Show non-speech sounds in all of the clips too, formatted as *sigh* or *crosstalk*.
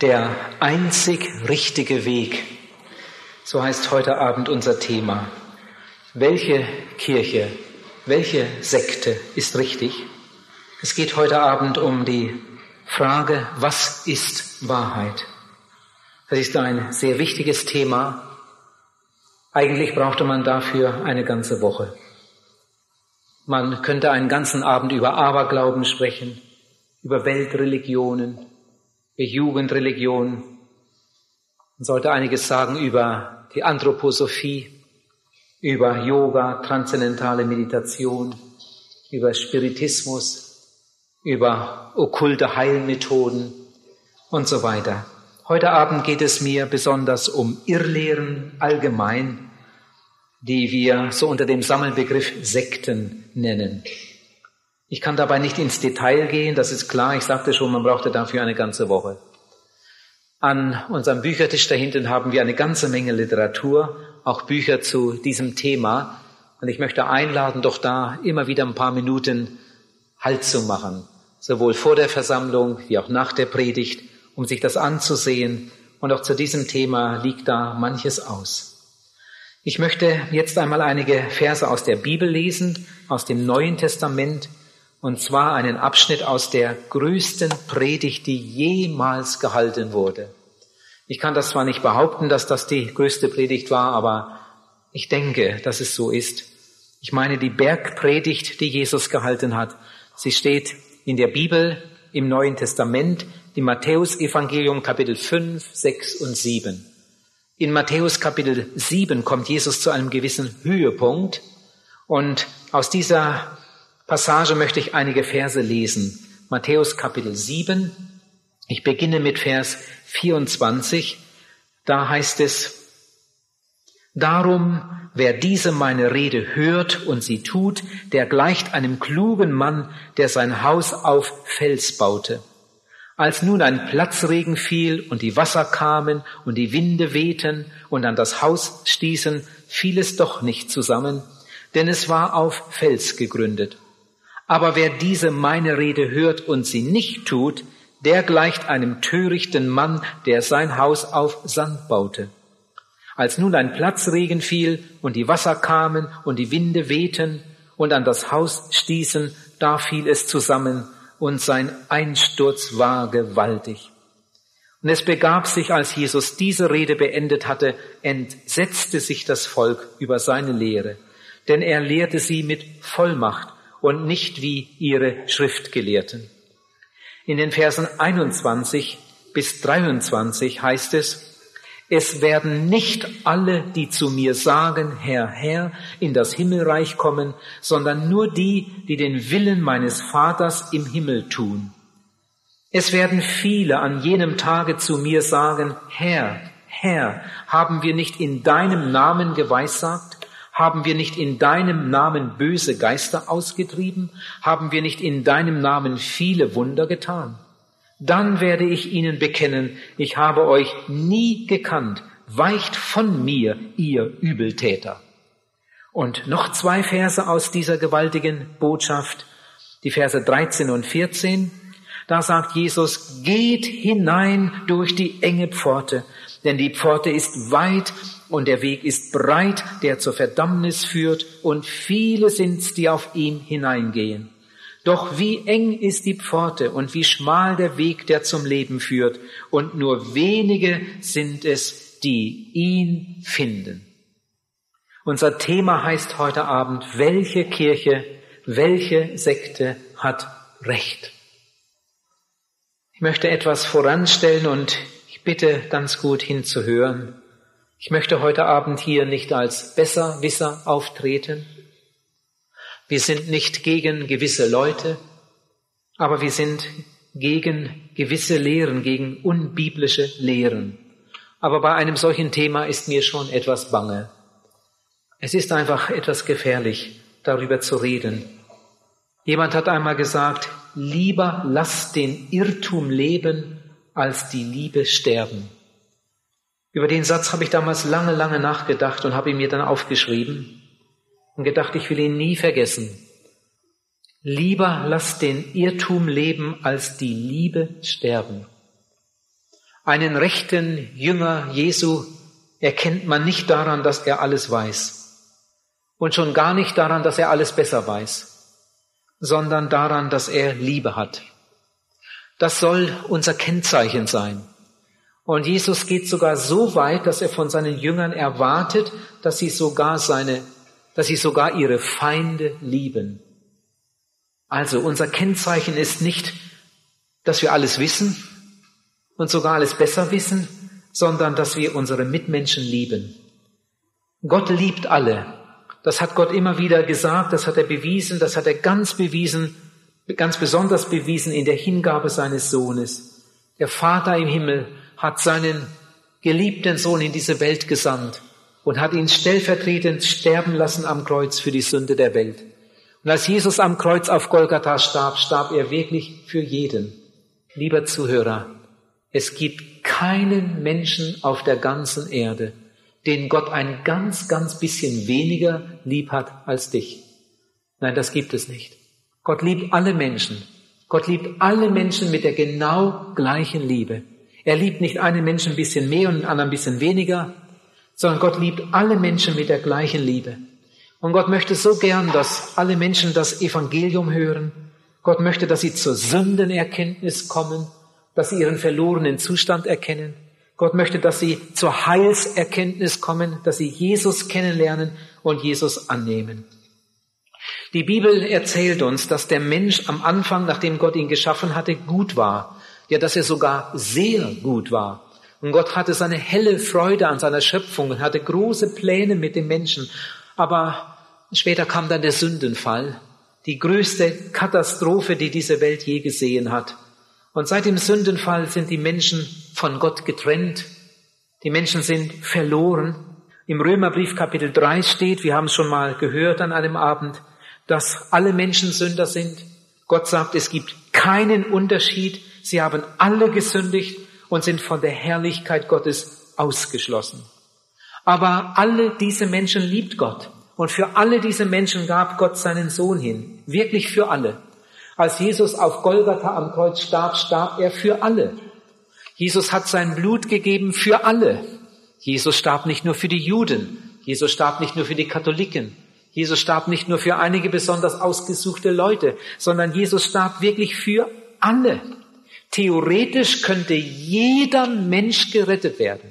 Der einzig richtige Weg. So heißt heute Abend unser Thema. Welche Kirche, welche Sekte ist richtig? Es geht heute Abend um die Frage, was ist Wahrheit? Das ist ein sehr wichtiges Thema. Eigentlich brauchte man dafür eine ganze Woche. Man könnte einen ganzen Abend über Aberglauben sprechen, über Weltreligionen, Jugendreligion. Man sollte einiges sagen über die Anthroposophie, über Yoga, transzendentale Meditation, über Spiritismus, über okkulte Heilmethoden und so weiter. Heute Abend geht es mir besonders um Irrlehren allgemein, die wir so unter dem Sammelbegriff Sekten nennen. Ich kann dabei nicht ins Detail gehen, das ist klar. Ich sagte schon, man brauchte dafür eine ganze Woche. An unserem Büchertisch da hinten haben wir eine ganze Menge Literatur, auch Bücher zu diesem Thema. Und ich möchte einladen, doch da immer wieder ein paar Minuten Halt zu machen, sowohl vor der Versammlung wie auch nach der Predigt um sich das anzusehen. Und auch zu diesem Thema liegt da manches aus. Ich möchte jetzt einmal einige Verse aus der Bibel lesen, aus dem Neuen Testament, und zwar einen Abschnitt aus der größten Predigt, die jemals gehalten wurde. Ich kann das zwar nicht behaupten, dass das die größte Predigt war, aber ich denke, dass es so ist. Ich meine die Bergpredigt, die Jesus gehalten hat. Sie steht in der Bibel im Neuen Testament im Matthäus Evangelium Kapitel 5, 6 und 7. In Matthäus Kapitel 7 kommt Jesus zu einem gewissen Höhepunkt und aus dieser Passage möchte ich einige Verse lesen. Matthäus Kapitel 7. Ich beginne mit Vers 24. Da heißt es, Darum, wer diese meine Rede hört und sie tut, der gleicht einem klugen Mann, der sein Haus auf Fels baute. Als nun ein Platzregen fiel und die Wasser kamen und die Winde wehten und an das Haus stießen, fiel es doch nicht zusammen, denn es war auf Fels gegründet. Aber wer diese meine Rede hört und sie nicht tut, der gleicht einem törichten Mann, der sein Haus auf Sand baute. Als nun ein Platzregen fiel und die Wasser kamen und die Winde wehten und an das Haus stießen, da fiel es zusammen und sein Einsturz war gewaltig. Und es begab sich, als Jesus diese Rede beendet hatte, entsetzte sich das Volk über seine Lehre, denn er lehrte sie mit Vollmacht und nicht wie ihre Schriftgelehrten. In den Versen 21 bis 23 heißt es, es werden nicht alle, die zu mir sagen, Herr, Herr, in das Himmelreich kommen, sondern nur die, die den Willen meines Vaters im Himmel tun. Es werden viele an jenem Tage zu mir sagen, Herr, Herr, haben wir nicht in deinem Namen geweissagt? Haben wir nicht in deinem Namen böse Geister ausgetrieben? Haben wir nicht in deinem Namen viele Wunder getan? Dann werde ich ihnen bekennen, ich habe euch nie gekannt, weicht von mir, ihr Übeltäter. Und noch zwei Verse aus dieser gewaltigen Botschaft, die Verse 13 und 14. Da sagt Jesus, geht hinein durch die enge Pforte, denn die Pforte ist weit und der Weg ist breit, der zur Verdammnis führt, und viele sind's, die auf ihm hineingehen. Doch wie eng ist die Pforte und wie schmal der Weg, der zum Leben führt, und nur wenige sind es, die ihn finden. Unser Thema heißt heute Abend, welche Kirche, welche Sekte hat Recht? Ich möchte etwas voranstellen und ich bitte ganz gut hinzuhören. Ich möchte heute Abend hier nicht als Besserwisser auftreten, wir sind nicht gegen gewisse Leute, aber wir sind gegen gewisse Lehren, gegen unbiblische Lehren. Aber bei einem solchen Thema ist mir schon etwas bange. Es ist einfach etwas gefährlich, darüber zu reden. Jemand hat einmal gesagt, lieber lass den Irrtum leben, als die Liebe sterben. Über den Satz habe ich damals lange, lange nachgedacht und habe ihn mir dann aufgeschrieben und gedacht, ich will ihn nie vergessen. Lieber lass den Irrtum leben, als die Liebe sterben. Einen rechten Jünger Jesu erkennt man nicht daran, dass er alles weiß. Und schon gar nicht daran, dass er alles besser weiß, sondern daran, dass er Liebe hat. Das soll unser Kennzeichen sein. Und Jesus geht sogar so weit, dass er von seinen Jüngern erwartet, dass sie sogar seine, dass sie sogar ihre Feinde lieben. Also unser Kennzeichen ist nicht, dass wir alles wissen und sogar alles besser wissen, sondern dass wir unsere Mitmenschen lieben. Gott liebt alle. Das hat Gott immer wieder gesagt, das hat er bewiesen, das hat er ganz bewiesen ganz besonders bewiesen in der Hingabe seines Sohnes. Der Vater im Himmel hat seinen geliebten Sohn in diese Welt gesandt und hat ihn stellvertretend sterben lassen am Kreuz für die Sünde der Welt. Und als Jesus am Kreuz auf Golgatha starb, starb er wirklich für jeden. Lieber Zuhörer, es gibt keinen Menschen auf der ganzen Erde, den Gott ein ganz, ganz bisschen weniger lieb hat als dich. Nein, das gibt es nicht. Gott liebt alle Menschen. Gott liebt alle Menschen mit der genau gleichen Liebe. Er liebt nicht einen Menschen ein bisschen mehr und einen anderen ein bisschen weniger, sondern Gott liebt alle Menschen mit der gleichen Liebe. Und Gott möchte so gern, dass alle Menschen das Evangelium hören. Gott möchte, dass sie zur Sündenerkenntnis kommen, dass sie ihren verlorenen Zustand erkennen. Gott möchte, dass sie zur Heilserkenntnis kommen, dass sie Jesus kennenlernen und Jesus annehmen. Die Bibel erzählt uns, dass der Mensch am Anfang, nachdem Gott ihn geschaffen hatte, gut war. Ja, dass er sogar sehr gut war. Und Gott hatte seine helle Freude an seiner Schöpfung und hatte große Pläne mit dem Menschen. Aber später kam dann der Sündenfall, die größte Katastrophe, die diese Welt je gesehen hat. Und seit dem Sündenfall sind die Menschen von Gott getrennt. Die Menschen sind verloren. Im Römerbrief Kapitel 3 steht, wir haben es schon mal gehört an einem Abend, dass alle Menschen Sünder sind. Gott sagt, es gibt keinen Unterschied. Sie haben alle gesündigt und sind von der Herrlichkeit Gottes ausgeschlossen. Aber alle diese Menschen liebt Gott. Und für alle diese Menschen gab Gott seinen Sohn hin. Wirklich für alle. Als Jesus auf Golgatha am Kreuz starb, starb er für alle. Jesus hat sein Blut gegeben für alle. Jesus starb nicht nur für die Juden. Jesus starb nicht nur für die Katholiken. Jesus starb nicht nur für einige besonders ausgesuchte Leute, sondern Jesus starb wirklich für alle. Theoretisch könnte jeder Mensch gerettet werden.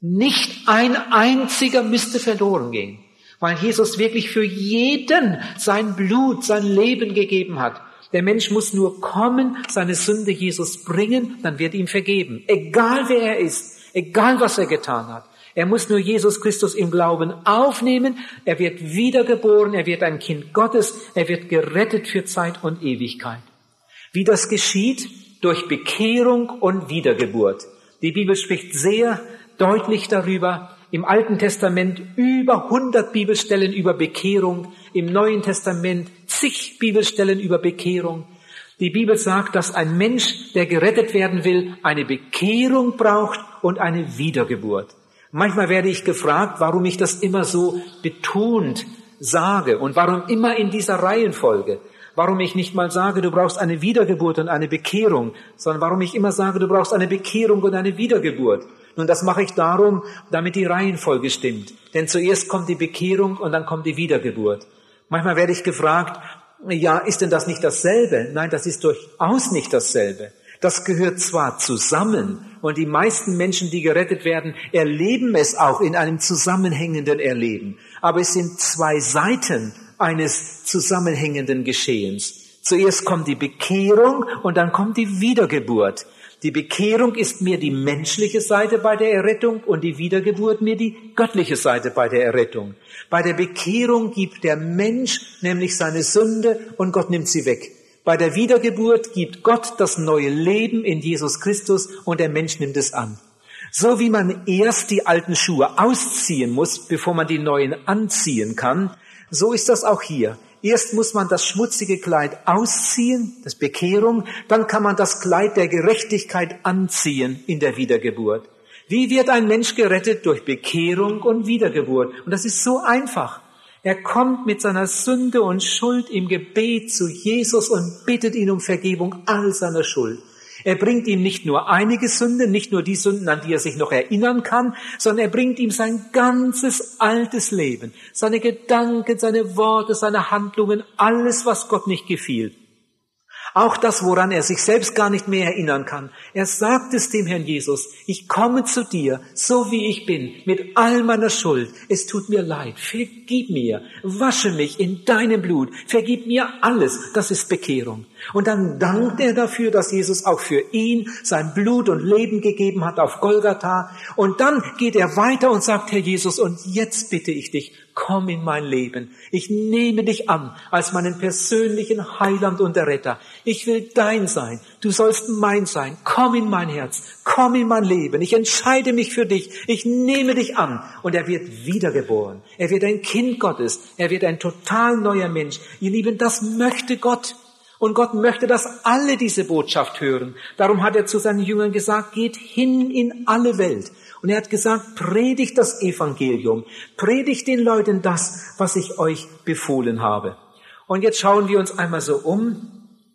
Nicht ein einziger müsste verloren gehen, weil Jesus wirklich für jeden sein Blut, sein Leben gegeben hat. Der Mensch muss nur kommen, seine Sünde Jesus bringen, dann wird ihm vergeben. Egal wer er ist, egal was er getan hat. Er muss nur Jesus Christus im Glauben aufnehmen. Er wird wiedergeboren. Er wird ein Kind Gottes. Er wird gerettet für Zeit und Ewigkeit. Wie das geschieht? Durch Bekehrung und Wiedergeburt. Die Bibel spricht sehr deutlich darüber. Im Alten Testament über 100 Bibelstellen über Bekehrung. Im Neuen Testament zig Bibelstellen über Bekehrung. Die Bibel sagt, dass ein Mensch, der gerettet werden will, eine Bekehrung braucht und eine Wiedergeburt. Manchmal werde ich gefragt, warum ich das immer so betont sage und warum immer in dieser Reihenfolge. Warum ich nicht mal sage, du brauchst eine Wiedergeburt und eine Bekehrung, sondern warum ich immer sage, du brauchst eine Bekehrung und eine Wiedergeburt. Nun, das mache ich darum, damit die Reihenfolge stimmt. Denn zuerst kommt die Bekehrung und dann kommt die Wiedergeburt. Manchmal werde ich gefragt, ja, ist denn das nicht dasselbe? Nein, das ist durchaus nicht dasselbe. Das gehört zwar zusammen und die meisten Menschen, die gerettet werden, erleben es auch in einem zusammenhängenden Erleben. Aber es sind zwei Seiten eines zusammenhängenden Geschehens. Zuerst kommt die Bekehrung und dann kommt die Wiedergeburt. Die Bekehrung ist mir die menschliche Seite bei der Errettung und die Wiedergeburt mir die göttliche Seite bei der Errettung. Bei der Bekehrung gibt der Mensch nämlich seine Sünde und Gott nimmt sie weg. Bei der Wiedergeburt gibt Gott das neue Leben in Jesus Christus und der Mensch nimmt es an. So wie man erst die alten Schuhe ausziehen muss, bevor man die neuen anziehen kann, so ist das auch hier. Erst muss man das schmutzige Kleid ausziehen, das Bekehrung, dann kann man das Kleid der Gerechtigkeit anziehen in der Wiedergeburt. Wie wird ein Mensch gerettet? Durch Bekehrung und Wiedergeburt. Und das ist so einfach. Er kommt mit seiner Sünde und Schuld im Gebet zu Jesus und bittet ihn um Vergebung all seiner Schuld. Er bringt ihm nicht nur einige Sünden, nicht nur die Sünden, an die er sich noch erinnern kann, sondern er bringt ihm sein ganzes altes Leben, seine Gedanken, seine Worte, seine Handlungen, alles, was Gott nicht gefiel. Auch das, woran er sich selbst gar nicht mehr erinnern kann. Er sagt es dem Herrn Jesus, ich komme zu dir, so wie ich bin, mit all meiner Schuld. Es tut mir leid, vergib mir, wasche mich in deinem Blut, vergib mir alles. Das ist Bekehrung. Und dann dankt er dafür, dass Jesus auch für ihn sein Blut und Leben gegeben hat auf Golgatha. Und dann geht er weiter und sagt, Herr Jesus, und jetzt bitte ich dich, komm in mein Leben. Ich nehme dich an als meinen persönlichen Heiland und Retter. Ich will dein sein. Du sollst mein sein. Komm in mein Herz. Komm in mein Leben. Ich entscheide mich für dich. Ich nehme dich an. Und er wird wiedergeboren. Er wird ein Kind Gottes. Er wird ein total neuer Mensch. Ihr Lieben, das möchte Gott. Und Gott möchte, dass alle diese Botschaft hören. Darum hat er zu seinen Jüngern gesagt, geht hin in alle Welt. Und er hat gesagt, predigt das Evangelium, predigt den Leuten das, was ich euch befohlen habe. Und jetzt schauen wir uns einmal so um.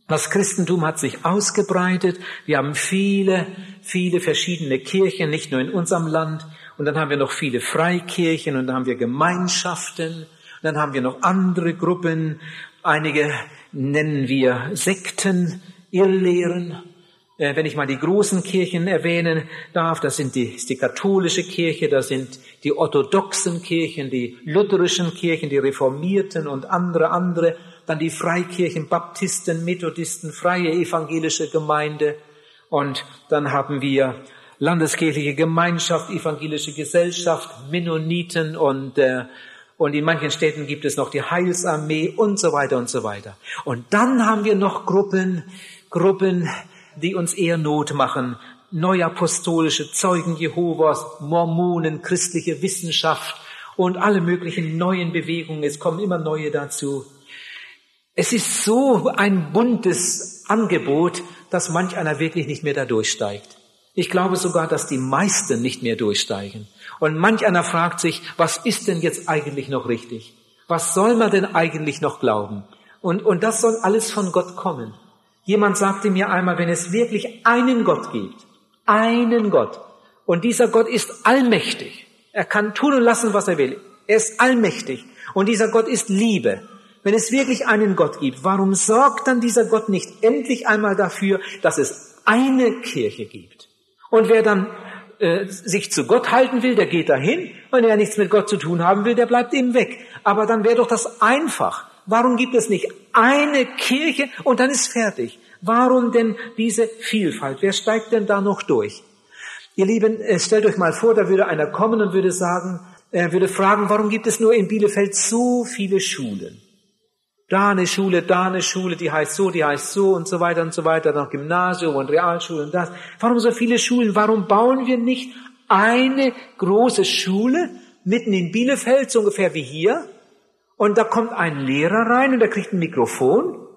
Das Christentum hat sich ausgebreitet. Wir haben viele, viele verschiedene Kirchen, nicht nur in unserem Land. Und dann haben wir noch viele Freikirchen und dann haben wir Gemeinschaften. Und dann haben wir noch andere Gruppen. Einige nennen wir Sekten, Irrlehren. Äh, wenn ich mal die großen Kirchen erwähnen darf, das sind die, ist die katholische Kirche, das sind die orthodoxen Kirchen, die lutherischen Kirchen, die reformierten und andere, andere, dann die Freikirchen, Baptisten, Methodisten, freie evangelische Gemeinde und dann haben wir landeskirchliche Gemeinschaft, evangelische Gesellschaft, Mennoniten und äh, und in manchen Städten gibt es noch die Heilsarmee und so weiter und so weiter. Und dann haben wir noch Gruppen, Gruppen, die uns eher Not machen. Neuapostolische Zeugen Jehovas, Mormonen, christliche Wissenschaft und alle möglichen neuen Bewegungen. Es kommen immer neue dazu. Es ist so ein buntes Angebot, dass manch einer wirklich nicht mehr da durchsteigt. Ich glaube sogar, dass die meisten nicht mehr durchsteigen. Und manch einer fragt sich, was ist denn jetzt eigentlich noch richtig? Was soll man denn eigentlich noch glauben? Und, und das soll alles von Gott kommen. Jemand sagte mir einmal, wenn es wirklich einen Gott gibt, einen Gott, und dieser Gott ist allmächtig, er kann tun und lassen, was er will, er ist allmächtig, und dieser Gott ist Liebe. Wenn es wirklich einen Gott gibt, warum sorgt dann dieser Gott nicht endlich einmal dafür, dass es eine Kirche gibt? Und wer dann äh, sich zu Gott halten will, der geht dahin. Wenn er nichts mit Gott zu tun haben will, der bleibt eben weg. Aber dann wäre doch das einfach. Warum gibt es nicht eine Kirche und dann ist fertig? Warum denn diese Vielfalt? Wer steigt denn da noch durch? Ihr Lieben, äh, stellt euch mal vor, da würde einer kommen und würde sagen, er würde fragen, warum gibt es nur in Bielefeld so viele Schulen? Da eine Schule, da eine Schule, die heißt so, die heißt so und so weiter und so weiter, noch Gymnasium und Realschule und das. Warum so viele Schulen? Warum bauen wir nicht eine große Schule mitten in Bielefeld, so ungefähr wie hier? Und da kommt ein Lehrer rein und der kriegt ein Mikrofon.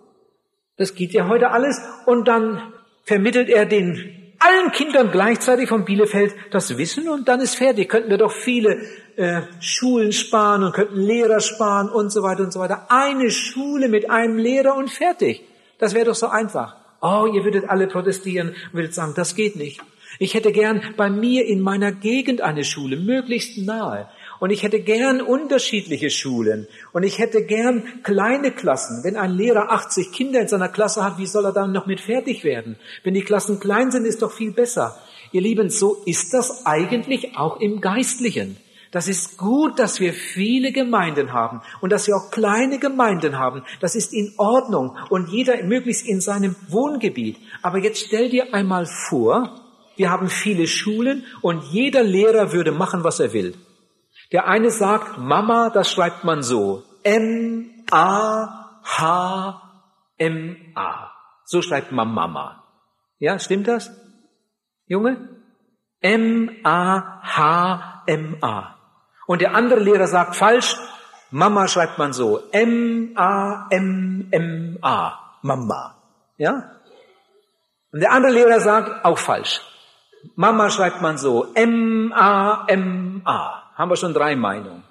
Das geht ja heute alles. Und dann vermittelt er den allen Kindern gleichzeitig von Bielefeld das Wissen und dann ist fertig. Könnten wir doch viele äh, Schulen sparen und könnten Lehrer sparen und so weiter und so weiter. Eine Schule mit einem Lehrer und fertig. Das wäre doch so einfach. Oh, ihr würdet alle protestieren und würdet sagen, das geht nicht. Ich hätte gern bei mir in meiner Gegend eine Schule, möglichst nahe. Und ich hätte gern unterschiedliche Schulen. Und ich hätte gern kleine Klassen. Wenn ein Lehrer 80 Kinder in seiner Klasse hat, wie soll er dann noch mit fertig werden? Wenn die Klassen klein sind, ist doch viel besser. Ihr Lieben, so ist das eigentlich auch im Geistlichen. Das ist gut, dass wir viele Gemeinden haben und dass wir auch kleine Gemeinden haben. Das ist in Ordnung und jeder möglichst in seinem Wohngebiet. Aber jetzt stell dir einmal vor, wir haben viele Schulen und jeder Lehrer würde machen, was er will. Der eine sagt, Mama, das schreibt man so. M-A-H-M-A. So schreibt man Mama. Ja, stimmt das? Junge? M-A-H-M-A. Und der andere Lehrer sagt falsch, Mama schreibt man so. M-A-M-M-A. Mama. Ja? Und der andere Lehrer sagt auch falsch. Mama schreibt man so. M-A-M-A. Haben wir schon drei Meinungen.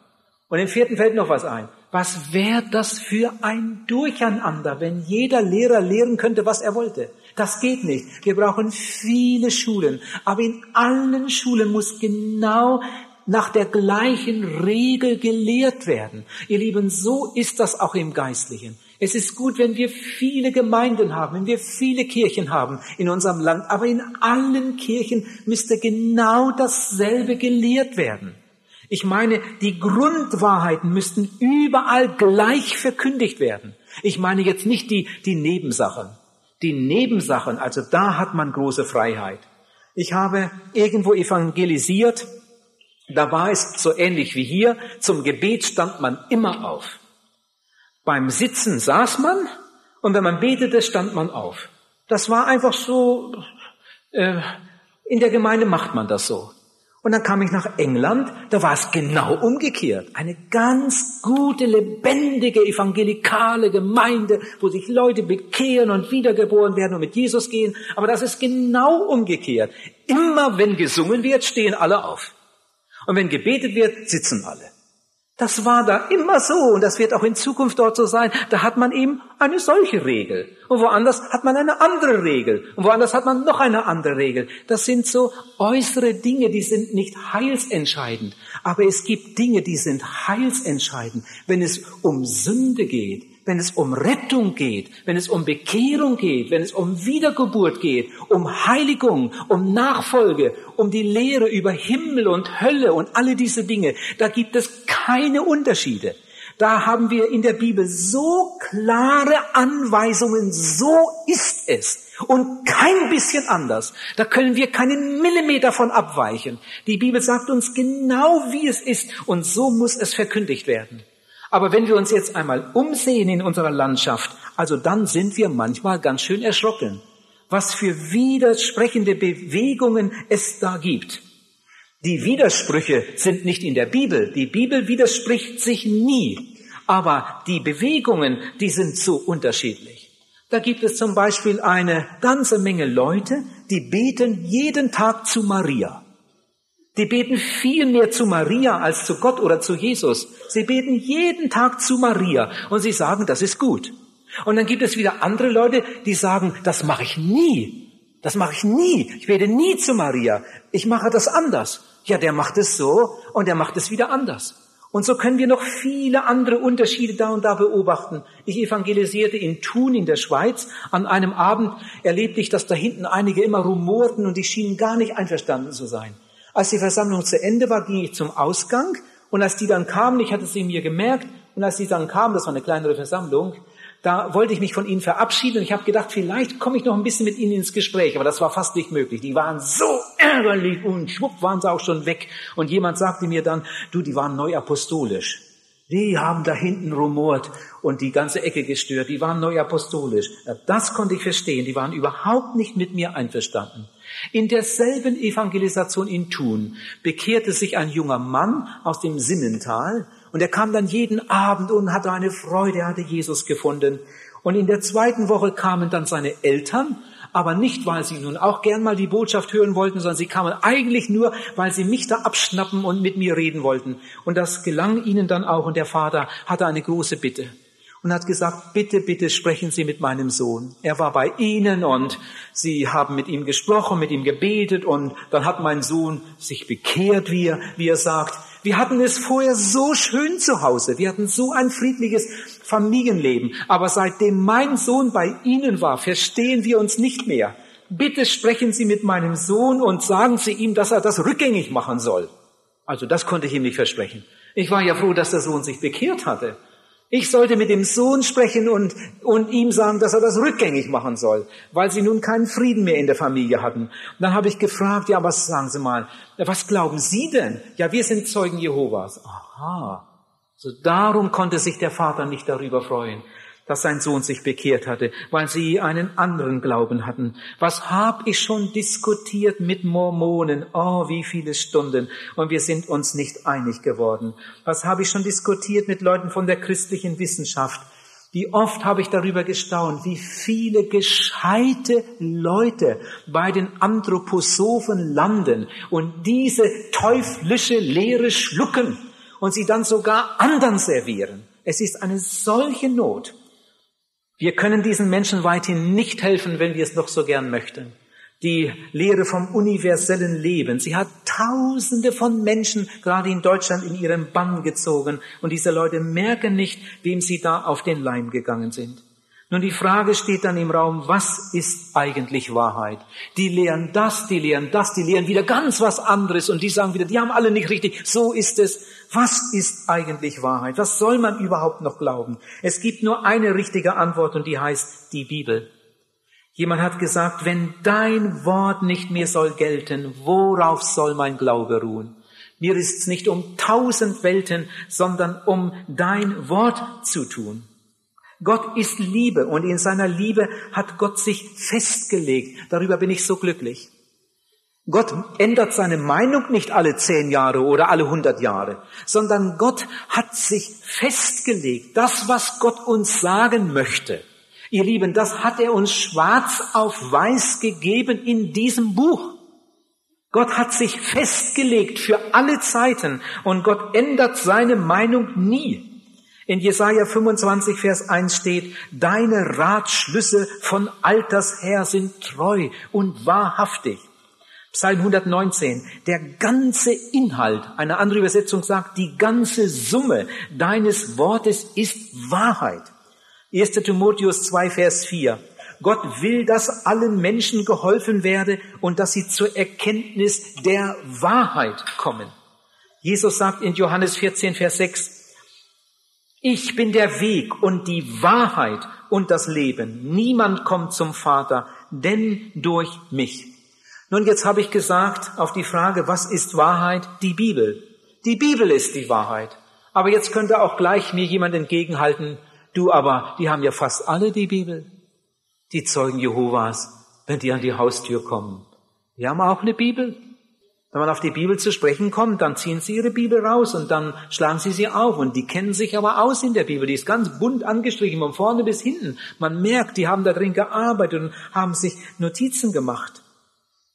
Und im vierten fällt noch was ein. Was wäre das für ein Durcheinander, wenn jeder Lehrer lehren könnte, was er wollte? Das geht nicht. Wir brauchen viele Schulen. Aber in allen Schulen muss genau nach der gleichen Regel gelehrt werden. Ihr Lieben, so ist das auch im Geistlichen. Es ist gut, wenn wir viele Gemeinden haben, wenn wir viele Kirchen haben in unserem Land, aber in allen Kirchen müsste genau dasselbe gelehrt werden. Ich meine, die Grundwahrheiten müssten überall gleich verkündigt werden. Ich meine jetzt nicht die, die Nebensachen. Die Nebensachen, also da hat man große Freiheit. Ich habe irgendwo evangelisiert, da war es so ähnlich wie hier, zum Gebet stand man immer auf. Beim Sitzen saß man und wenn man betete, stand man auf. Das war einfach so, äh, in der Gemeinde macht man das so. Und dann kam ich nach England, da war es genau umgekehrt. Eine ganz gute, lebendige, evangelikale Gemeinde, wo sich Leute bekehren und wiedergeboren werden und mit Jesus gehen. Aber das ist genau umgekehrt. Immer wenn gesungen wird, stehen alle auf. Und wenn gebetet wird, sitzen alle. Das war da immer so und das wird auch in Zukunft dort so sein. Da hat man eben eine solche Regel und woanders hat man eine andere Regel und woanders hat man noch eine andere Regel. Das sind so äußere Dinge, die sind nicht heilsentscheidend, aber es gibt Dinge, die sind heilsentscheidend, wenn es um Sünde geht wenn es um Rettung geht, wenn es um Bekehrung geht, wenn es um Wiedergeburt geht, um Heiligung, um Nachfolge, um die Lehre über Himmel und Hölle und alle diese Dinge, da gibt es keine Unterschiede. Da haben wir in der Bibel so klare Anweisungen, so ist es und kein bisschen anders. Da können wir keinen Millimeter von abweichen. Die Bibel sagt uns genau, wie es ist und so muss es verkündigt werden. Aber wenn wir uns jetzt einmal umsehen in unserer Landschaft, also dann sind wir manchmal ganz schön erschrocken, was für widersprechende Bewegungen es da gibt. Die Widersprüche sind nicht in der Bibel. Die Bibel widerspricht sich nie. Aber die Bewegungen, die sind so unterschiedlich. Da gibt es zum Beispiel eine ganze Menge Leute, die beten jeden Tag zu Maria. Die beten viel mehr zu Maria als zu Gott oder zu Jesus. Sie beten jeden Tag zu Maria und sie sagen, das ist gut. Und dann gibt es wieder andere Leute, die sagen, das mache ich nie. Das mache ich nie. Ich bete nie zu Maria. Ich mache das anders. Ja, der macht es so und der macht es wieder anders. Und so können wir noch viele andere Unterschiede da und da beobachten. Ich evangelisierte in Thun in der Schweiz. An einem Abend erlebte ich, dass da hinten einige immer rumorten und die schienen gar nicht einverstanden zu sein. Als die Versammlung zu Ende war, ging ich zum Ausgang und als die dann kamen, ich hatte sie mir gemerkt, und als die dann kamen, das war eine kleinere Versammlung, da wollte ich mich von ihnen verabschieden und ich habe gedacht, vielleicht komme ich noch ein bisschen mit ihnen ins Gespräch, aber das war fast nicht möglich. Die waren so ärgerlich und schwupp waren sie auch schon weg. Und jemand sagte mir dann, du, die waren neu apostolisch. Die haben da hinten rumort und die ganze Ecke gestört. Die waren neu apostolisch. Das konnte ich verstehen. Die waren überhaupt nicht mit mir einverstanden. In derselben Evangelisation in Thun bekehrte sich ein junger Mann aus dem Simmental und er kam dann jeden Abend und hatte eine Freude, er hatte Jesus gefunden. Und in der zweiten Woche kamen dann seine Eltern, aber nicht, weil sie nun auch gern mal die Botschaft hören wollten, sondern sie kamen eigentlich nur, weil sie mich da abschnappen und mit mir reden wollten. Und das gelang ihnen dann auch und der Vater hatte eine große Bitte und hat gesagt, bitte, bitte sprechen Sie mit meinem Sohn. Er war bei Ihnen und Sie haben mit ihm gesprochen, mit ihm gebetet und dann hat mein Sohn sich bekehrt, wie er, wie er sagt. Wir hatten es vorher so schön zu Hause. Wir hatten so ein friedliches Familienleben. Aber seitdem mein Sohn bei Ihnen war, verstehen wir uns nicht mehr. Bitte sprechen Sie mit meinem Sohn und sagen Sie ihm, dass er das rückgängig machen soll. Also das konnte ich ihm nicht versprechen. Ich war ja froh, dass der Sohn sich bekehrt hatte. Ich sollte mit dem Sohn sprechen und, und ihm sagen, dass er das rückgängig machen soll, weil sie nun keinen Frieden mehr in der Familie hatten. Und dann habe ich gefragt, ja, was sagen Sie mal, was glauben Sie denn? Ja, wir sind Zeugen Jehovas. Aha. So darum konnte sich der Vater nicht darüber freuen dass sein Sohn sich bekehrt hatte, weil sie einen anderen Glauben hatten. Was hab ich schon diskutiert mit Mormonen? Oh, wie viele Stunden. Und wir sind uns nicht einig geworden. Was habe ich schon diskutiert mit Leuten von der christlichen Wissenschaft? Wie oft habe ich darüber gestaunt, wie viele gescheite Leute bei den Anthroposophen landen und diese teuflische Lehre schlucken und sie dann sogar anderen servieren. Es ist eine solche Not. Wir können diesen Menschen weiterhin nicht helfen, wenn wir es noch so gern möchten. Die Lehre vom universellen Leben. Sie hat Tausende von Menschen gerade in Deutschland in ihren Bann gezogen und diese Leute merken nicht, wem sie da auf den Leim gegangen sind. Nun, die Frage steht dann im Raum, was ist eigentlich Wahrheit? Die lehren das, die lehren das, die lehren wieder ganz was anderes und die sagen wieder, die haben alle nicht richtig, so ist es. Was ist eigentlich Wahrheit? Was soll man überhaupt noch glauben? Es gibt nur eine richtige Antwort und die heißt die Bibel. Jemand hat gesagt, wenn dein Wort nicht mehr soll gelten, worauf soll mein Glaube ruhen? Mir ist es nicht um tausend Welten, sondern um dein Wort zu tun. Gott ist Liebe und in seiner Liebe hat Gott sich festgelegt. Darüber bin ich so glücklich. Gott ändert seine Meinung nicht alle zehn Jahre oder alle hundert Jahre, sondern Gott hat sich festgelegt. Das, was Gott uns sagen möchte, ihr Lieben, das hat er uns schwarz auf weiß gegeben in diesem Buch. Gott hat sich festgelegt für alle Zeiten und Gott ändert seine Meinung nie. In Jesaja 25, Vers 1 steht, deine Ratschlüsse von Alters her sind treu und wahrhaftig. Psalm 119, der ganze Inhalt, eine andere Übersetzung sagt, die ganze Summe deines Wortes ist Wahrheit. 1. Timotheus 2, Vers 4. Gott will, dass allen Menschen geholfen werde und dass sie zur Erkenntnis der Wahrheit kommen. Jesus sagt in Johannes 14, Vers 6, ich bin der Weg und die Wahrheit und das Leben. Niemand kommt zum Vater, denn durch mich. Nun, jetzt habe ich gesagt auf die Frage, was ist Wahrheit? Die Bibel. Die Bibel ist die Wahrheit. Aber jetzt könnte auch gleich mir jemand entgegenhalten, du aber, die haben ja fast alle die Bibel. Die Zeugen Jehovas, wenn die an die Haustür kommen. Die haben auch eine Bibel. Wenn man auf die Bibel zu sprechen kommt, dann ziehen sie ihre Bibel raus und dann schlagen sie sie auf und die kennen sich aber aus in der Bibel. Die ist ganz bunt angestrichen, von vorne bis hinten. Man merkt, die haben da drin gearbeitet und haben sich Notizen gemacht.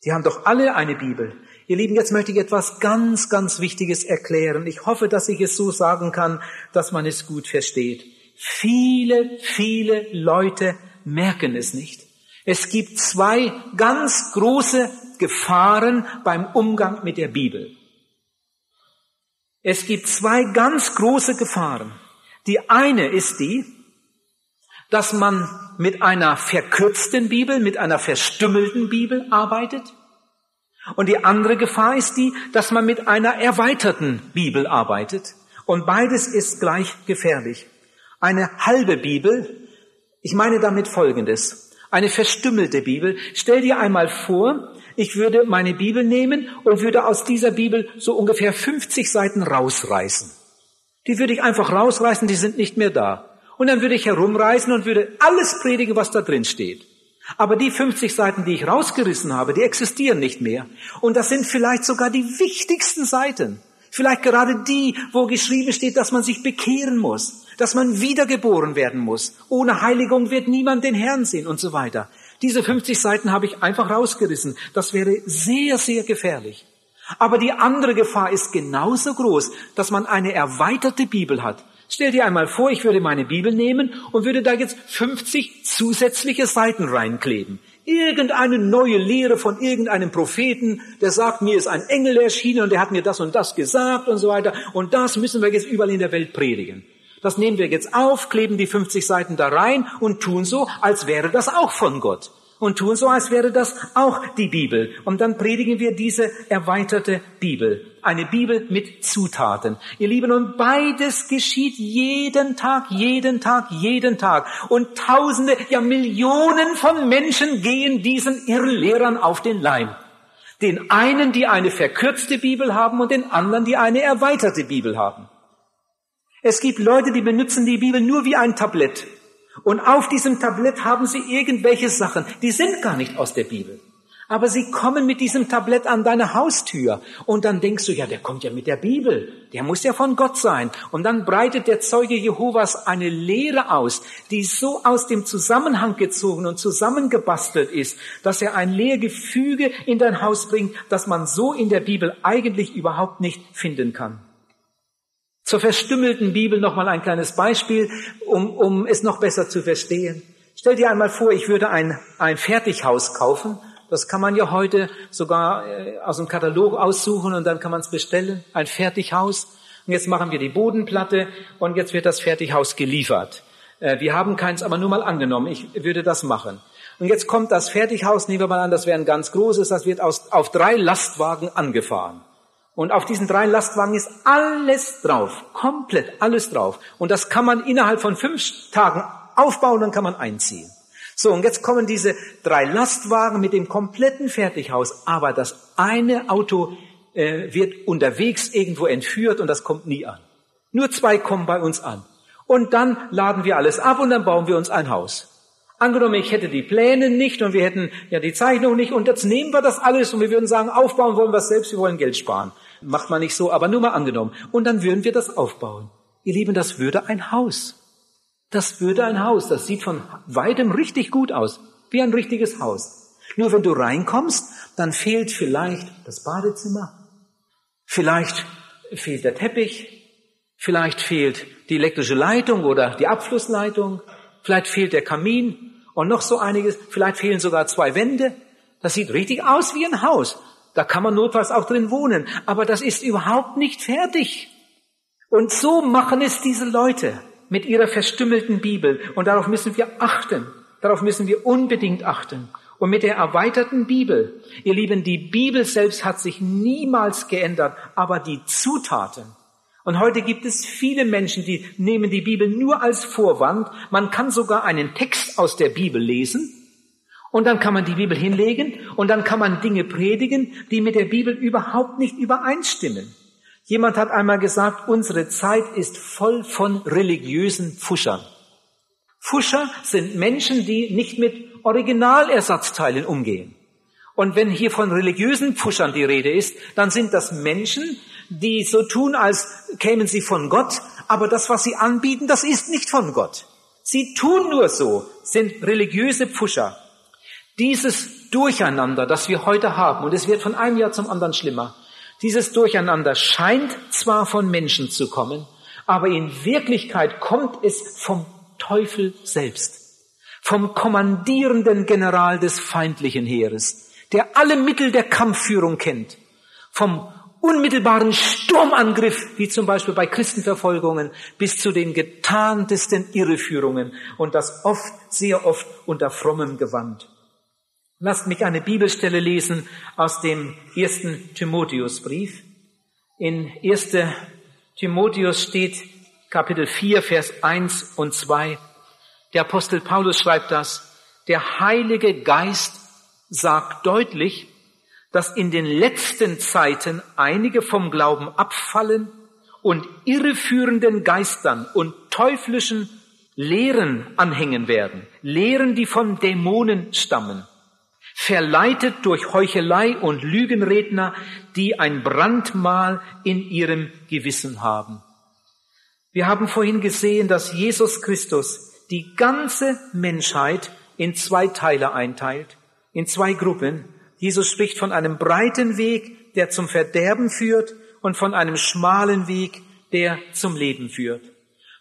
Die haben doch alle eine Bibel. Ihr Lieben, jetzt möchte ich etwas ganz, ganz Wichtiges erklären. Ich hoffe, dass ich es so sagen kann, dass man es gut versteht. Viele, viele Leute merken es nicht. Es gibt zwei ganz große Gefahren beim Umgang mit der Bibel. Es gibt zwei ganz große Gefahren. Die eine ist die, dass man mit einer verkürzten Bibel, mit einer verstümmelten Bibel arbeitet. Und die andere Gefahr ist die, dass man mit einer erweiterten Bibel arbeitet. Und beides ist gleich gefährlich. Eine halbe Bibel, ich meine damit Folgendes. Eine verstümmelte Bibel. Stell dir einmal vor, ich würde meine Bibel nehmen und würde aus dieser Bibel so ungefähr 50 Seiten rausreißen. Die würde ich einfach rausreißen, die sind nicht mehr da. Und dann würde ich herumreisen und würde alles predigen, was da drin steht. Aber die 50 Seiten, die ich rausgerissen habe, die existieren nicht mehr. Und das sind vielleicht sogar die wichtigsten Seiten. Vielleicht gerade die, wo geschrieben steht, dass man sich bekehren muss, dass man wiedergeboren werden muss. Ohne Heiligung wird niemand den Herrn sehen und so weiter. Diese 50 Seiten habe ich einfach rausgerissen. Das wäre sehr, sehr gefährlich. Aber die andere Gefahr ist genauso groß, dass man eine erweiterte Bibel hat. Stell dir einmal vor, ich würde meine Bibel nehmen und würde da jetzt 50 zusätzliche Seiten reinkleben. Irgendeine neue Lehre von irgendeinem Propheten, der sagt, mir ist ein Engel erschienen und der hat mir das und das gesagt und so weiter. Und das müssen wir jetzt überall in der Welt predigen. Das nehmen wir jetzt auf, kleben die 50 Seiten da rein und tun so, als wäre das auch von Gott. Und tun so, als wäre das auch die Bibel. Und dann predigen wir diese erweiterte Bibel. Eine Bibel mit Zutaten. Ihr Lieben, und beides geschieht jeden Tag, jeden Tag, jeden Tag. Und Tausende, ja Millionen von Menschen gehen diesen Irrlehrern auf den Leim. Den einen, die eine verkürzte Bibel haben und den anderen, die eine erweiterte Bibel haben. Es gibt Leute, die benutzen die Bibel nur wie ein Tablett. Und auf diesem Tablett haben sie irgendwelche Sachen, die sind gar nicht aus der Bibel. Aber sie kommen mit diesem Tablett an deine Haustür. Und dann denkst du, ja, der kommt ja mit der Bibel. Der muss ja von Gott sein. Und dann breitet der Zeuge Jehovas eine Lehre aus, die so aus dem Zusammenhang gezogen und zusammengebastelt ist, dass er ein Lehrgefüge in dein Haus bringt, das man so in der Bibel eigentlich überhaupt nicht finden kann. Zur verstümmelten Bibel noch mal ein kleines Beispiel, um, um es noch besser zu verstehen. Stell dir einmal vor, ich würde ein, ein Fertighaus kaufen. Das kann man ja heute sogar äh, aus dem Katalog aussuchen und dann kann man es bestellen. Ein Fertighaus. Und jetzt machen wir die Bodenplatte und jetzt wird das Fertighaus geliefert. Äh, wir haben keins, aber nur mal angenommen, ich würde das machen. Und jetzt kommt das Fertighaus, nehmen wir mal an, das wäre ein ganz großes, das wird aus, auf drei Lastwagen angefahren. Und auf diesen drei Lastwagen ist alles drauf, komplett alles drauf. Und das kann man innerhalb von fünf Tagen aufbauen, dann kann man einziehen. So, und jetzt kommen diese drei Lastwagen mit dem kompletten Fertighaus, aber das eine Auto äh, wird unterwegs irgendwo entführt und das kommt nie an. Nur zwei kommen bei uns an. Und dann laden wir alles ab und dann bauen wir uns ein Haus. Angenommen, ich hätte die Pläne nicht und wir hätten ja die Zeichnung nicht und jetzt nehmen wir das alles und wir würden sagen, aufbauen wollen wir es selbst, wir wollen Geld sparen. Macht man nicht so, aber nur mal angenommen. Und dann würden wir das aufbauen. Ihr Lieben, das würde ein Haus. Das würde ein Haus. Das sieht von weitem richtig gut aus. Wie ein richtiges Haus. Nur wenn du reinkommst, dann fehlt vielleicht das Badezimmer. Vielleicht fehlt der Teppich. Vielleicht fehlt die elektrische Leitung oder die Abflussleitung. Vielleicht fehlt der Kamin und noch so einiges. Vielleicht fehlen sogar zwei Wände. Das sieht richtig aus wie ein Haus. Da kann man notfalls auch drin wohnen. Aber das ist überhaupt nicht fertig. Und so machen es diese Leute mit ihrer verstümmelten Bibel. Und darauf müssen wir achten. Darauf müssen wir unbedingt achten. Und mit der erweiterten Bibel, ihr Lieben, die Bibel selbst hat sich niemals geändert, aber die Zutaten, und heute gibt es viele Menschen, die nehmen die Bibel nur als Vorwand. Man kann sogar einen Text aus der Bibel lesen und dann kann man die Bibel hinlegen und dann kann man Dinge predigen, die mit der Bibel überhaupt nicht übereinstimmen. Jemand hat einmal gesagt, unsere Zeit ist voll von religiösen Fuschern. Fuscher sind Menschen, die nicht mit Originalersatzteilen umgehen. Und wenn hier von religiösen Pfuschern die Rede ist, dann sind das Menschen, die so tun, als kämen sie von Gott, aber das, was sie anbieten, das ist nicht von Gott. Sie tun nur so, sind religiöse Pfuscher. Dieses Durcheinander, das wir heute haben, und es wird von einem Jahr zum anderen schlimmer, dieses Durcheinander scheint zwar von Menschen zu kommen, aber in Wirklichkeit kommt es vom Teufel selbst, vom kommandierenden General des feindlichen Heeres, der alle Mittel der Kampfführung kennt, vom unmittelbaren Sturmangriff, wie zum Beispiel bei Christenverfolgungen, bis zu den getarntesten Irreführungen und das oft, sehr oft unter frommem Gewand. Lasst mich eine Bibelstelle lesen aus dem ersten Timotheusbrief. In 1. Timotheus steht Kapitel 4, Vers 1 und 2. Der Apostel Paulus schreibt das. Der Heilige Geist sagt deutlich, dass in den letzten Zeiten einige vom Glauben abfallen und irreführenden Geistern und teuflischen Lehren anhängen werden. Lehren, die von Dämonen stammen. Verleitet durch Heuchelei und Lügenredner, die ein Brandmal in ihrem Gewissen haben. Wir haben vorhin gesehen, dass Jesus Christus die ganze Menschheit in zwei Teile einteilt, in zwei Gruppen, Jesus spricht von einem breiten Weg, der zum Verderben führt und von einem schmalen Weg, der zum Leben führt.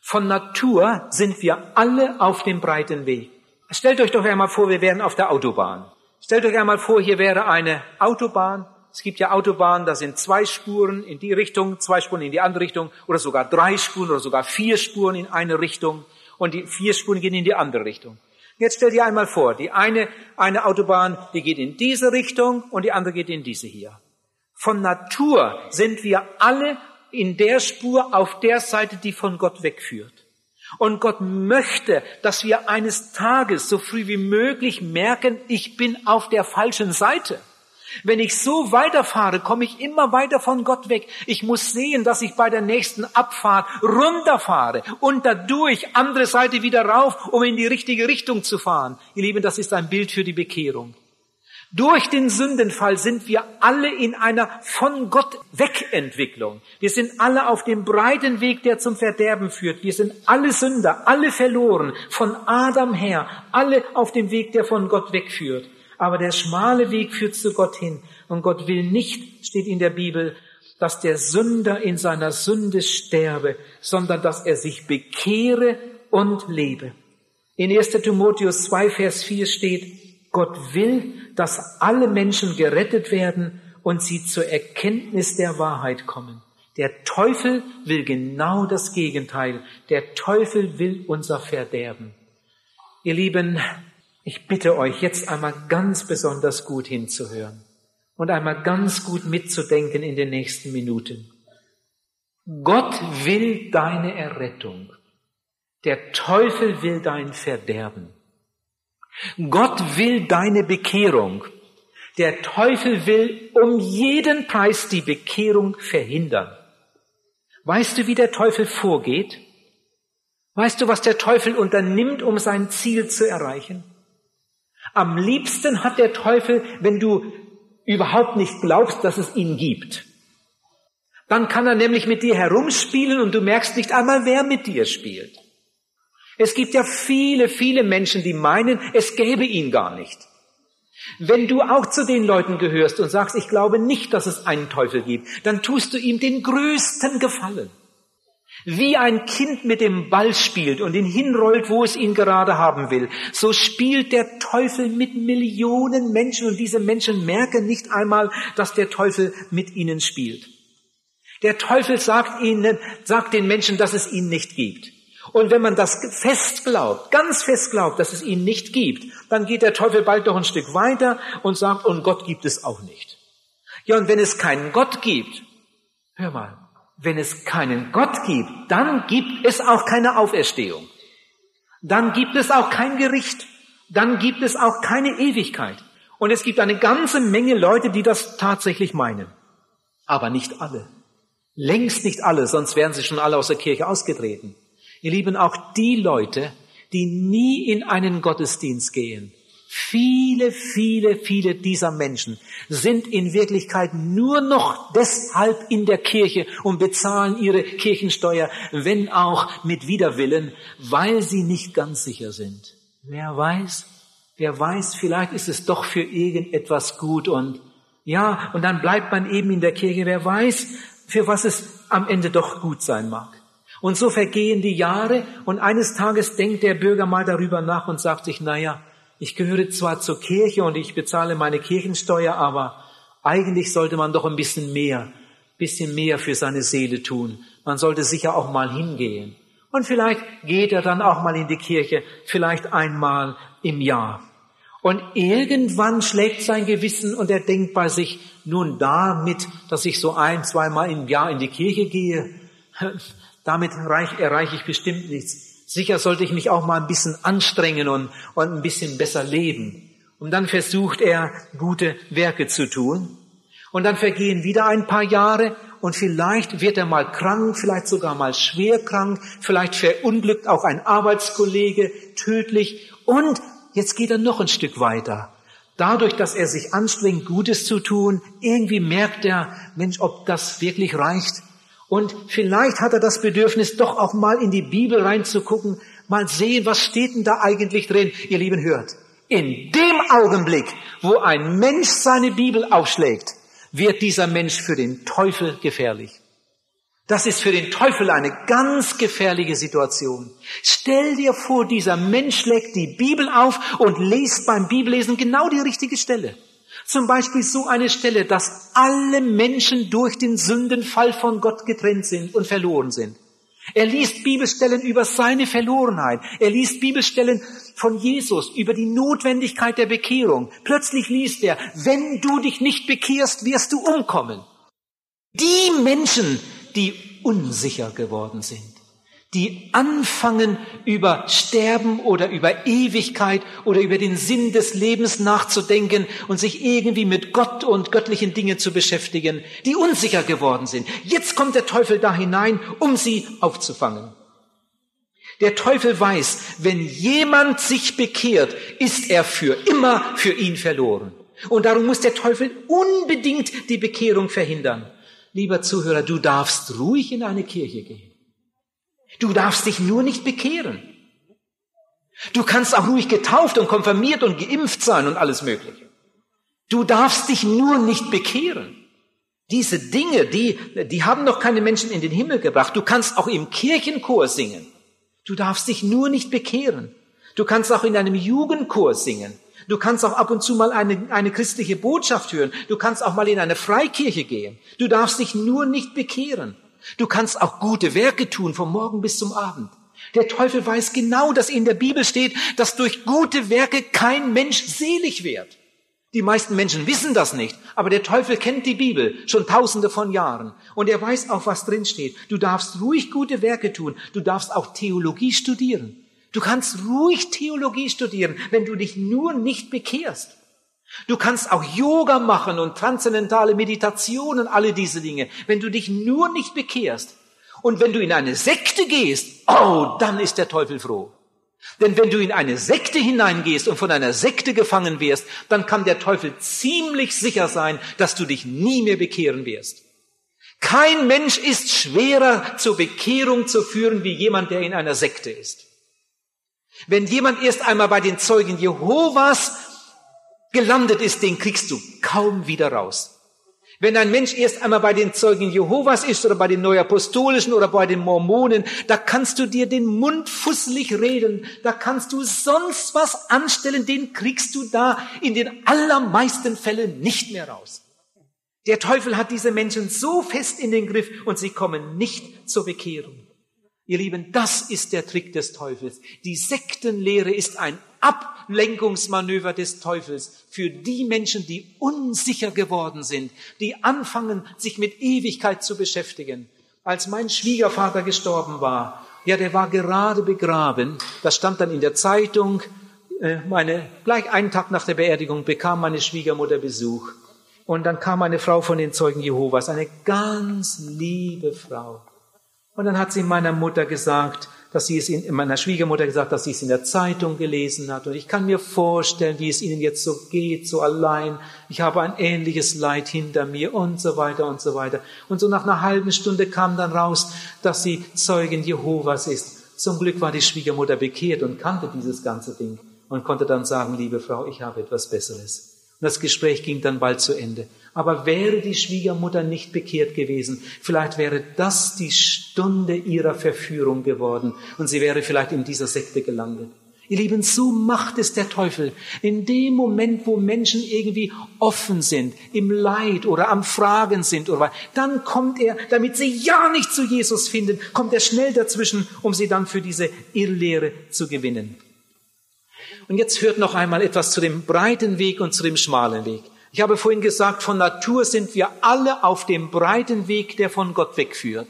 Von Natur sind wir alle auf dem breiten Weg. Stellt euch doch einmal vor, wir wären auf der Autobahn. Stellt euch einmal vor, hier wäre eine Autobahn. Es gibt ja Autobahnen, da sind zwei Spuren in die Richtung, zwei Spuren in die andere Richtung oder sogar drei Spuren oder sogar vier Spuren in eine Richtung und die vier Spuren gehen in die andere Richtung. Jetzt stell dir einmal vor, die eine, eine Autobahn, die geht in diese Richtung und die andere geht in diese hier. Von Natur sind wir alle in der Spur auf der Seite, die von Gott wegführt. Und Gott möchte, dass wir eines Tages so früh wie möglich merken, ich bin auf der falschen Seite. Wenn ich so weiterfahre, komme ich immer weiter von Gott weg. Ich muss sehen, dass ich bei der nächsten Abfahrt runterfahre und dadurch andere Seite wieder rauf, um in die richtige Richtung zu fahren. Ihr Lieben, das ist ein Bild für die Bekehrung. Durch den Sündenfall sind wir alle in einer von Gott Wegentwicklung. Wir sind alle auf dem breiten Weg, der zum Verderben führt. Wir sind alle Sünder, alle verloren, von Adam her, alle auf dem Weg, der von Gott wegführt. Aber der schmale Weg führt zu Gott hin. Und Gott will nicht, steht in der Bibel, dass der Sünder in seiner Sünde sterbe, sondern dass er sich bekehre und lebe. In 1. Timotheus 2, Vers 4 steht, Gott will, dass alle Menschen gerettet werden und sie zur Erkenntnis der Wahrheit kommen. Der Teufel will genau das Gegenteil. Der Teufel will unser Verderben. Ihr Lieben, ich bitte euch jetzt einmal ganz besonders gut hinzuhören und einmal ganz gut mitzudenken in den nächsten Minuten. Gott will deine Errettung. Der Teufel will dein Verderben. Gott will deine Bekehrung. Der Teufel will um jeden Preis die Bekehrung verhindern. Weißt du, wie der Teufel vorgeht? Weißt du, was der Teufel unternimmt, um sein Ziel zu erreichen? Am liebsten hat der Teufel, wenn du überhaupt nicht glaubst, dass es ihn gibt. Dann kann er nämlich mit dir herumspielen und du merkst nicht einmal, wer mit dir spielt. Es gibt ja viele, viele Menschen, die meinen, es gäbe ihn gar nicht. Wenn du auch zu den Leuten gehörst und sagst, ich glaube nicht, dass es einen Teufel gibt, dann tust du ihm den größten Gefallen. Wie ein Kind mit dem Ball spielt und ihn hinrollt, wo es ihn gerade haben will, so spielt der Teufel mit Millionen Menschen und diese Menschen merken nicht einmal, dass der Teufel mit ihnen spielt. Der Teufel sagt ihnen, sagt den Menschen, dass es ihn nicht gibt. Und wenn man das fest glaubt, ganz fest glaubt, dass es ihn nicht gibt, dann geht der Teufel bald noch ein Stück weiter und sagt, und Gott gibt es auch nicht. Ja, und wenn es keinen Gott gibt, hör mal, wenn es keinen Gott gibt, dann gibt es auch keine Auferstehung. Dann gibt es auch kein Gericht. Dann gibt es auch keine Ewigkeit. Und es gibt eine ganze Menge Leute, die das tatsächlich meinen. Aber nicht alle. Längst nicht alle, sonst wären sie schon alle aus der Kirche ausgetreten. Ihr Lieben, auch die Leute, die nie in einen Gottesdienst gehen, Viele, viele, viele dieser Menschen sind in Wirklichkeit nur noch deshalb in der Kirche und bezahlen ihre Kirchensteuer, wenn auch mit Widerwillen, weil sie nicht ganz sicher sind. Wer weiß, wer weiß, vielleicht ist es doch für irgendetwas gut und ja, und dann bleibt man eben in der Kirche, wer weiß, für was es am Ende doch gut sein mag. Und so vergehen die Jahre und eines Tages denkt der Bürger mal darüber nach und sagt sich, naja, ich gehöre zwar zur Kirche und ich bezahle meine Kirchensteuer, aber eigentlich sollte man doch ein bisschen mehr, bisschen mehr für seine Seele tun. Man sollte sicher auch mal hingehen. Und vielleicht geht er dann auch mal in die Kirche, vielleicht einmal im Jahr. Und irgendwann schlägt sein Gewissen und er denkt bei sich, nun damit, dass ich so ein, zweimal im Jahr in die Kirche gehe, *laughs* damit erreiche ich bestimmt nichts. Sicher sollte ich mich auch mal ein bisschen anstrengen und, und ein bisschen besser leben. Und dann versucht er, gute Werke zu tun. Und dann vergehen wieder ein paar Jahre und vielleicht wird er mal krank, vielleicht sogar mal schwer krank, vielleicht verunglückt auch ein Arbeitskollege tödlich und jetzt geht er noch ein Stück weiter. Dadurch, dass er sich anstrengt, Gutes zu tun, irgendwie merkt er, Mensch, ob das wirklich reicht. Und vielleicht hat er das Bedürfnis, doch auch mal in die Bibel reinzugucken, mal sehen, was steht denn da eigentlich drin. Ihr Lieben, hört. In dem Augenblick, wo ein Mensch seine Bibel aufschlägt, wird dieser Mensch für den Teufel gefährlich. Das ist für den Teufel eine ganz gefährliche Situation. Stell dir vor, dieser Mensch schlägt die Bibel auf und liest beim Bibellesen genau die richtige Stelle. Zum Beispiel so eine Stelle, dass alle Menschen durch den Sündenfall von Gott getrennt sind und verloren sind. Er liest Bibelstellen über seine Verlorenheit. Er liest Bibelstellen von Jesus über die Notwendigkeit der Bekehrung. Plötzlich liest er, wenn du dich nicht bekehrst, wirst du umkommen. Die Menschen, die unsicher geworden sind die anfangen über Sterben oder über Ewigkeit oder über den Sinn des Lebens nachzudenken und sich irgendwie mit Gott und göttlichen Dingen zu beschäftigen, die unsicher geworden sind. Jetzt kommt der Teufel da hinein, um sie aufzufangen. Der Teufel weiß, wenn jemand sich bekehrt, ist er für immer für ihn verloren. Und darum muss der Teufel unbedingt die Bekehrung verhindern. Lieber Zuhörer, du darfst ruhig in eine Kirche gehen. Du darfst dich nur nicht bekehren. Du kannst auch ruhig getauft und konfirmiert und geimpft sein und alles Mögliche. Du darfst dich nur nicht bekehren. Diese Dinge, die, die haben noch keine Menschen in den Himmel gebracht. Du kannst auch im Kirchenchor singen. Du darfst dich nur nicht bekehren. Du kannst auch in einem Jugendchor singen. Du kannst auch ab und zu mal eine, eine christliche Botschaft hören. Du kannst auch mal in eine Freikirche gehen. Du darfst dich nur nicht bekehren. Du kannst auch gute Werke tun vom Morgen bis zum Abend. Der Teufel weiß genau, dass in der Bibel steht, dass durch gute Werke kein Mensch selig wird. Die meisten Menschen wissen das nicht, aber der Teufel kennt die Bibel schon tausende von Jahren und er weiß auch, was drin steht. Du darfst ruhig gute Werke tun, du darfst auch Theologie studieren. Du kannst ruhig Theologie studieren, wenn du dich nur nicht bekehrst. Du kannst auch Yoga machen und transzendentale Meditationen, alle diese Dinge, wenn du dich nur nicht bekehrst. Und wenn du in eine Sekte gehst, oh, dann ist der Teufel froh. Denn wenn du in eine Sekte hineingehst und von einer Sekte gefangen wirst, dann kann der Teufel ziemlich sicher sein, dass du dich nie mehr bekehren wirst. Kein Mensch ist schwerer zur Bekehrung zu führen wie jemand, der in einer Sekte ist. Wenn jemand erst einmal bei den Zeugen Jehovas gelandet ist, den kriegst du kaum wieder raus. Wenn ein Mensch erst einmal bei den Zeugen Jehovas ist oder bei den Neuapostolischen oder bei den Mormonen, da kannst du dir den Mund fusselig reden, da kannst du sonst was anstellen, den kriegst du da in den allermeisten Fällen nicht mehr raus. Der Teufel hat diese Menschen so fest in den Griff und sie kommen nicht zur Bekehrung. Ihr Lieben, das ist der Trick des Teufels. Die Sektenlehre ist ein Ablenkungsmanöver des Teufels für die Menschen, die unsicher geworden sind, die anfangen, sich mit Ewigkeit zu beschäftigen. Als mein Schwiegervater gestorben war, ja, der war gerade begraben, das stand dann in der Zeitung, äh, meine, gleich einen Tag nach der Beerdigung bekam meine Schwiegermutter Besuch. Und dann kam eine Frau von den Zeugen Jehovas, eine ganz liebe Frau. Und dann hat sie meiner Mutter gesagt, dass sie es in meiner Schwiegermutter gesagt, dass sie es in der Zeitung gelesen hat. Und ich kann mir vorstellen, wie es ihnen jetzt so geht, so allein. Ich habe ein ähnliches Leid hinter mir und so weiter und so weiter. Und so nach einer halben Stunde kam dann raus, dass sie Zeugin Jehovas ist. Zum Glück war die Schwiegermutter bekehrt und kannte dieses ganze Ding und konnte dann sagen, liebe Frau, ich habe etwas Besseres. Und das Gespräch ging dann bald zu Ende. Aber wäre die Schwiegermutter nicht bekehrt gewesen, vielleicht wäre das die Stunde ihrer Verführung geworden und sie wäre vielleicht in dieser Sekte gelandet. Ihr Lieben, so macht es der Teufel. In dem Moment, wo Menschen irgendwie offen sind, im Leid oder am Fragen sind oder dann kommt er, damit sie ja nicht zu Jesus finden, kommt er schnell dazwischen, um sie dann für diese Irrlehre zu gewinnen. Und jetzt hört noch einmal etwas zu dem breiten Weg und zu dem schmalen Weg. Ich habe vorhin gesagt, von Natur sind wir alle auf dem breiten Weg, der von Gott wegführt.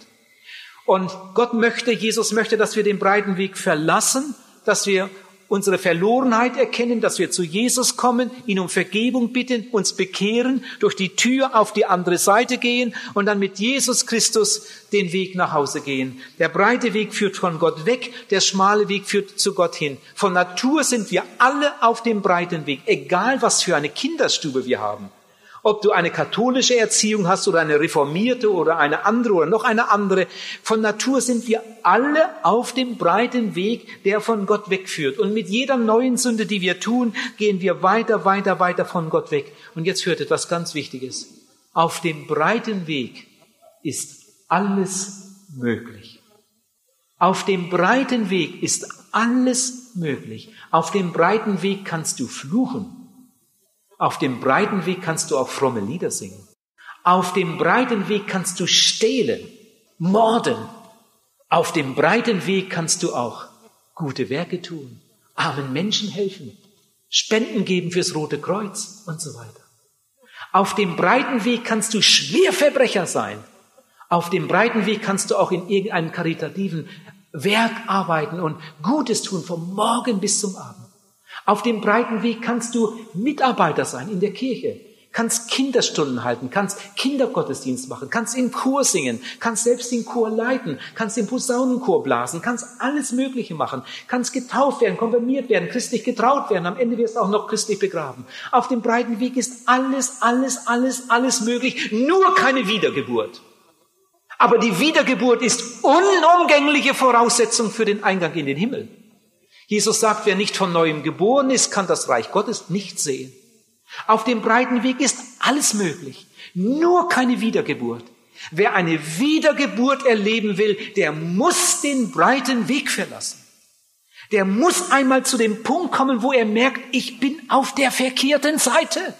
Und Gott möchte, Jesus möchte, dass wir den breiten Weg verlassen, dass wir unsere Verlorenheit erkennen, dass wir zu Jesus kommen, ihn um Vergebung bitten, uns bekehren, durch die Tür auf die andere Seite gehen und dann mit Jesus Christus den Weg nach Hause gehen. Der breite Weg führt von Gott weg, der schmale Weg führt zu Gott hin. Von Natur sind wir alle auf dem breiten Weg, egal was für eine Kinderstube wir haben. Ob du eine katholische Erziehung hast oder eine reformierte oder eine andere oder noch eine andere. Von Natur sind wir alle auf dem breiten Weg, der von Gott wegführt. Und mit jeder neuen Sünde, die wir tun, gehen wir weiter, weiter, weiter von Gott weg. Und jetzt hört etwas ganz Wichtiges. Auf dem breiten Weg ist alles möglich. Auf dem breiten Weg ist alles möglich. Auf dem breiten Weg kannst du fluchen. Auf dem breiten Weg kannst du auch fromme Lieder singen. Auf dem breiten Weg kannst du stehlen, morden. Auf dem breiten Weg kannst du auch gute Werke tun, armen Menschen helfen, Spenden geben fürs Rote Kreuz und so weiter. Auf dem breiten Weg kannst du Schwerverbrecher sein. Auf dem breiten Weg kannst du auch in irgendeinem karitativen Werk arbeiten und Gutes tun, vom Morgen bis zum Abend. Auf dem breiten Weg kannst du Mitarbeiter sein in der Kirche, kannst Kinderstunden halten, kannst Kindergottesdienst machen, kannst im Chor singen, kannst selbst den Chor leiten, kannst den Posaunenchor blasen, kannst alles Mögliche machen, kannst getauft werden, konfirmiert werden, christlich getraut werden, am Ende wirst du auch noch christlich begraben. Auf dem breiten Weg ist alles, alles, alles, alles möglich, nur keine Wiedergeburt. Aber die Wiedergeburt ist unumgängliche Voraussetzung für den Eingang in den Himmel. Jesus sagt, wer nicht von neuem geboren ist, kann das Reich Gottes nicht sehen. Auf dem breiten Weg ist alles möglich. Nur keine Wiedergeburt. Wer eine Wiedergeburt erleben will, der muss den breiten Weg verlassen. Der muss einmal zu dem Punkt kommen, wo er merkt, ich bin auf der verkehrten Seite.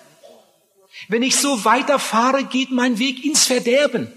Wenn ich so weiterfahre, geht mein Weg ins Verderben.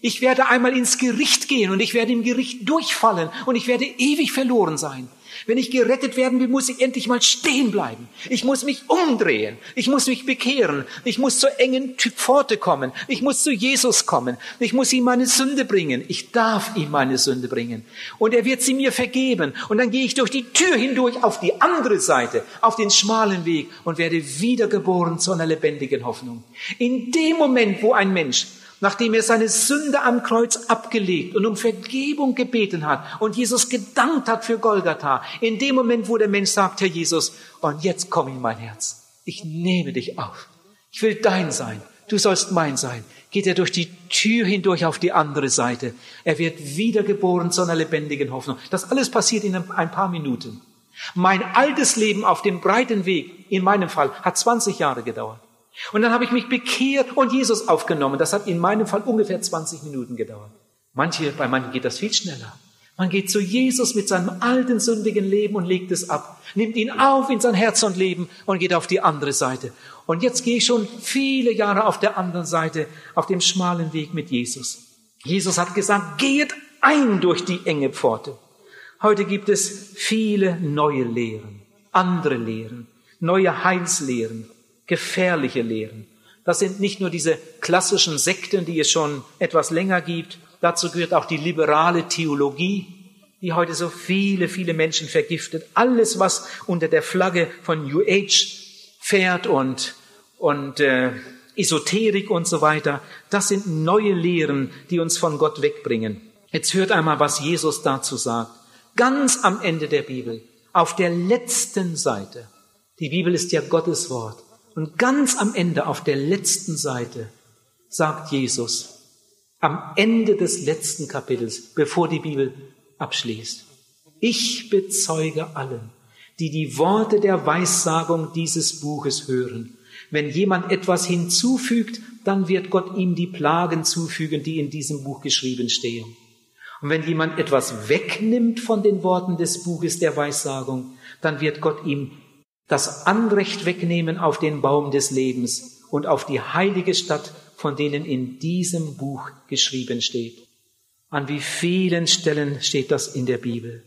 Ich werde einmal ins Gericht gehen und ich werde im Gericht durchfallen und ich werde ewig verloren sein. Wenn ich gerettet werden will, muss ich endlich mal stehen bleiben. Ich muss mich umdrehen. Ich muss mich bekehren. Ich muss zur engen Pforte kommen. Ich muss zu Jesus kommen. Ich muss ihm meine Sünde bringen. Ich darf ihm meine Sünde bringen. Und er wird sie mir vergeben. Und dann gehe ich durch die Tür hindurch auf die andere Seite, auf den schmalen Weg und werde wiedergeboren zu einer lebendigen Hoffnung. In dem Moment, wo ein Mensch nachdem er seine Sünde am Kreuz abgelegt und um Vergebung gebeten hat und Jesus gedankt hat für Golgatha, in dem Moment, wo der Mensch sagt, Herr Jesus, und jetzt komm in mein Herz, ich nehme dich auf, ich will dein sein, du sollst mein sein, geht er durch die Tür hindurch auf die andere Seite. Er wird wiedergeboren zu einer lebendigen Hoffnung. Das alles passiert in ein paar Minuten. Mein altes Leben auf dem breiten Weg, in meinem Fall, hat 20 Jahre gedauert. Und dann habe ich mich bekehrt und Jesus aufgenommen. Das hat in meinem Fall ungefähr 20 Minuten gedauert. Manche, bei manchen geht das viel schneller. Man geht zu Jesus mit seinem alten sündigen Leben und legt es ab, nimmt ihn auf in sein Herz und Leben und geht auf die andere Seite. Und jetzt gehe ich schon viele Jahre auf der anderen Seite, auf dem schmalen Weg mit Jesus. Jesus hat gesagt, geht ein durch die enge Pforte. Heute gibt es viele neue Lehren, andere Lehren, neue Heilslehren, gefährliche Lehren. Das sind nicht nur diese klassischen Sekten, die es schon etwas länger gibt. Dazu gehört auch die liberale Theologie, die heute so viele, viele Menschen vergiftet. Alles, was unter der Flagge von New Age fährt und, und äh, Esoterik und so weiter, das sind neue Lehren, die uns von Gott wegbringen. Jetzt hört einmal, was Jesus dazu sagt. Ganz am Ende der Bibel, auf der letzten Seite. Die Bibel ist ja Gottes Wort. Und ganz am Ende, auf der letzten Seite, sagt Jesus, am Ende des letzten Kapitels, bevor die Bibel abschließt, ich bezeuge allen, die die Worte der Weissagung dieses Buches hören. Wenn jemand etwas hinzufügt, dann wird Gott ihm die Plagen zufügen, die in diesem Buch geschrieben stehen. Und wenn jemand etwas wegnimmt von den Worten des Buches der Weissagung, dann wird Gott ihm das Anrecht wegnehmen auf den Baum des Lebens und auf die heilige Stadt, von denen in diesem Buch geschrieben steht. An wie vielen Stellen steht das in der Bibel?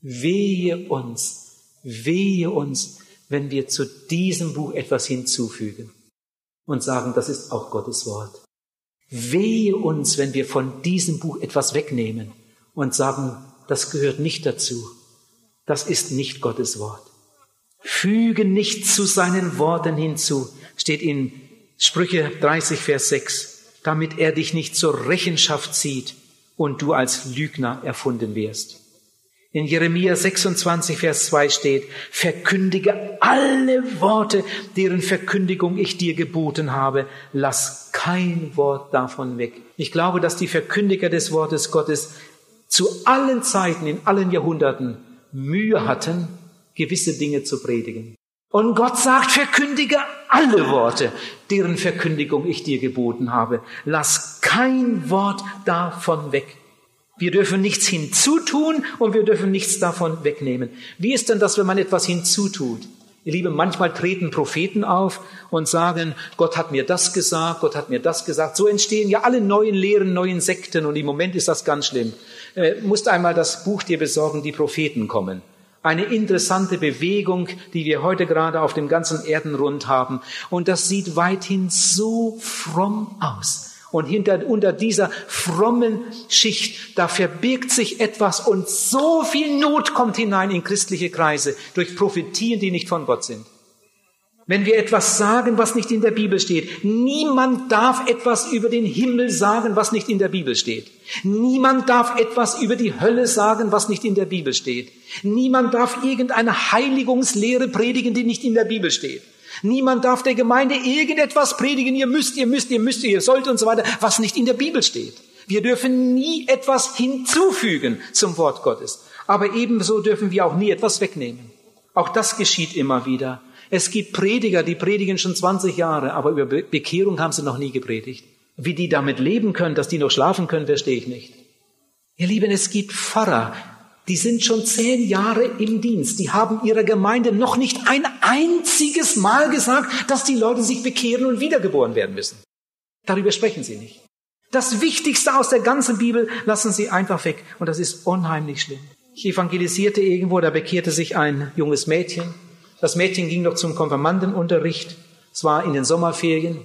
Wehe uns, wehe uns, wenn wir zu diesem Buch etwas hinzufügen und sagen, das ist auch Gottes Wort. Wehe uns, wenn wir von diesem Buch etwas wegnehmen und sagen, das gehört nicht dazu. Das ist nicht Gottes Wort. Füge nicht zu seinen Worten hinzu, steht in Sprüche 30, Vers 6, damit er dich nicht zur Rechenschaft zieht und du als Lügner erfunden wirst. In Jeremia 26, Vers 2 steht, verkündige alle Worte, deren Verkündigung ich dir geboten habe. Lass kein Wort davon weg. Ich glaube, dass die Verkündiger des Wortes Gottes zu allen Zeiten, in allen Jahrhunderten Mühe hatten, gewisse Dinge zu predigen. Und Gott sagt, verkündige alle Worte, deren Verkündigung ich dir geboten habe. Lass kein Wort davon weg. Wir dürfen nichts hinzutun und wir dürfen nichts davon wegnehmen. Wie ist denn das, wenn man etwas hinzutut? Ihr Lieben, manchmal treten Propheten auf und sagen, Gott hat mir das gesagt, Gott hat mir das gesagt. So entstehen ja alle neuen Lehren, neuen Sekten und im Moment ist das ganz schlimm. Äh, musst einmal das Buch dir besorgen, die Propheten kommen eine interessante Bewegung, die wir heute gerade auf dem ganzen Erdenrund haben. Und das sieht weithin so fromm aus. Und hinter, unter dieser frommen Schicht, da verbirgt sich etwas und so viel Not kommt hinein in christliche Kreise durch Prophetien, die nicht von Gott sind. Wenn wir etwas sagen, was nicht in der Bibel steht. Niemand darf etwas über den Himmel sagen, was nicht in der Bibel steht. Niemand darf etwas über die Hölle sagen, was nicht in der Bibel steht. Niemand darf irgendeine Heiligungslehre predigen, die nicht in der Bibel steht. Niemand darf der Gemeinde irgendetwas predigen, ihr müsst, ihr müsst, ihr müsst, ihr sollt und so weiter, was nicht in der Bibel steht. Wir dürfen nie etwas hinzufügen zum Wort Gottes. Aber ebenso dürfen wir auch nie etwas wegnehmen. Auch das geschieht immer wieder. Es gibt Prediger, die predigen schon 20 Jahre, aber über Bekehrung haben sie noch nie gepredigt. Wie die damit leben können, dass die noch schlafen können, verstehe ich nicht. Ihr Lieben, es gibt Pfarrer, die sind schon zehn Jahre im Dienst. Die haben ihrer Gemeinde noch nicht ein einziges Mal gesagt, dass die Leute sich bekehren und wiedergeboren werden müssen. Darüber sprechen sie nicht. Das Wichtigste aus der ganzen Bibel lassen sie einfach weg. Und das ist unheimlich schlimm. Ich evangelisierte irgendwo, da bekehrte sich ein junges Mädchen. Das Mädchen ging noch zum Konfirmandenunterricht. Es war in den Sommerferien.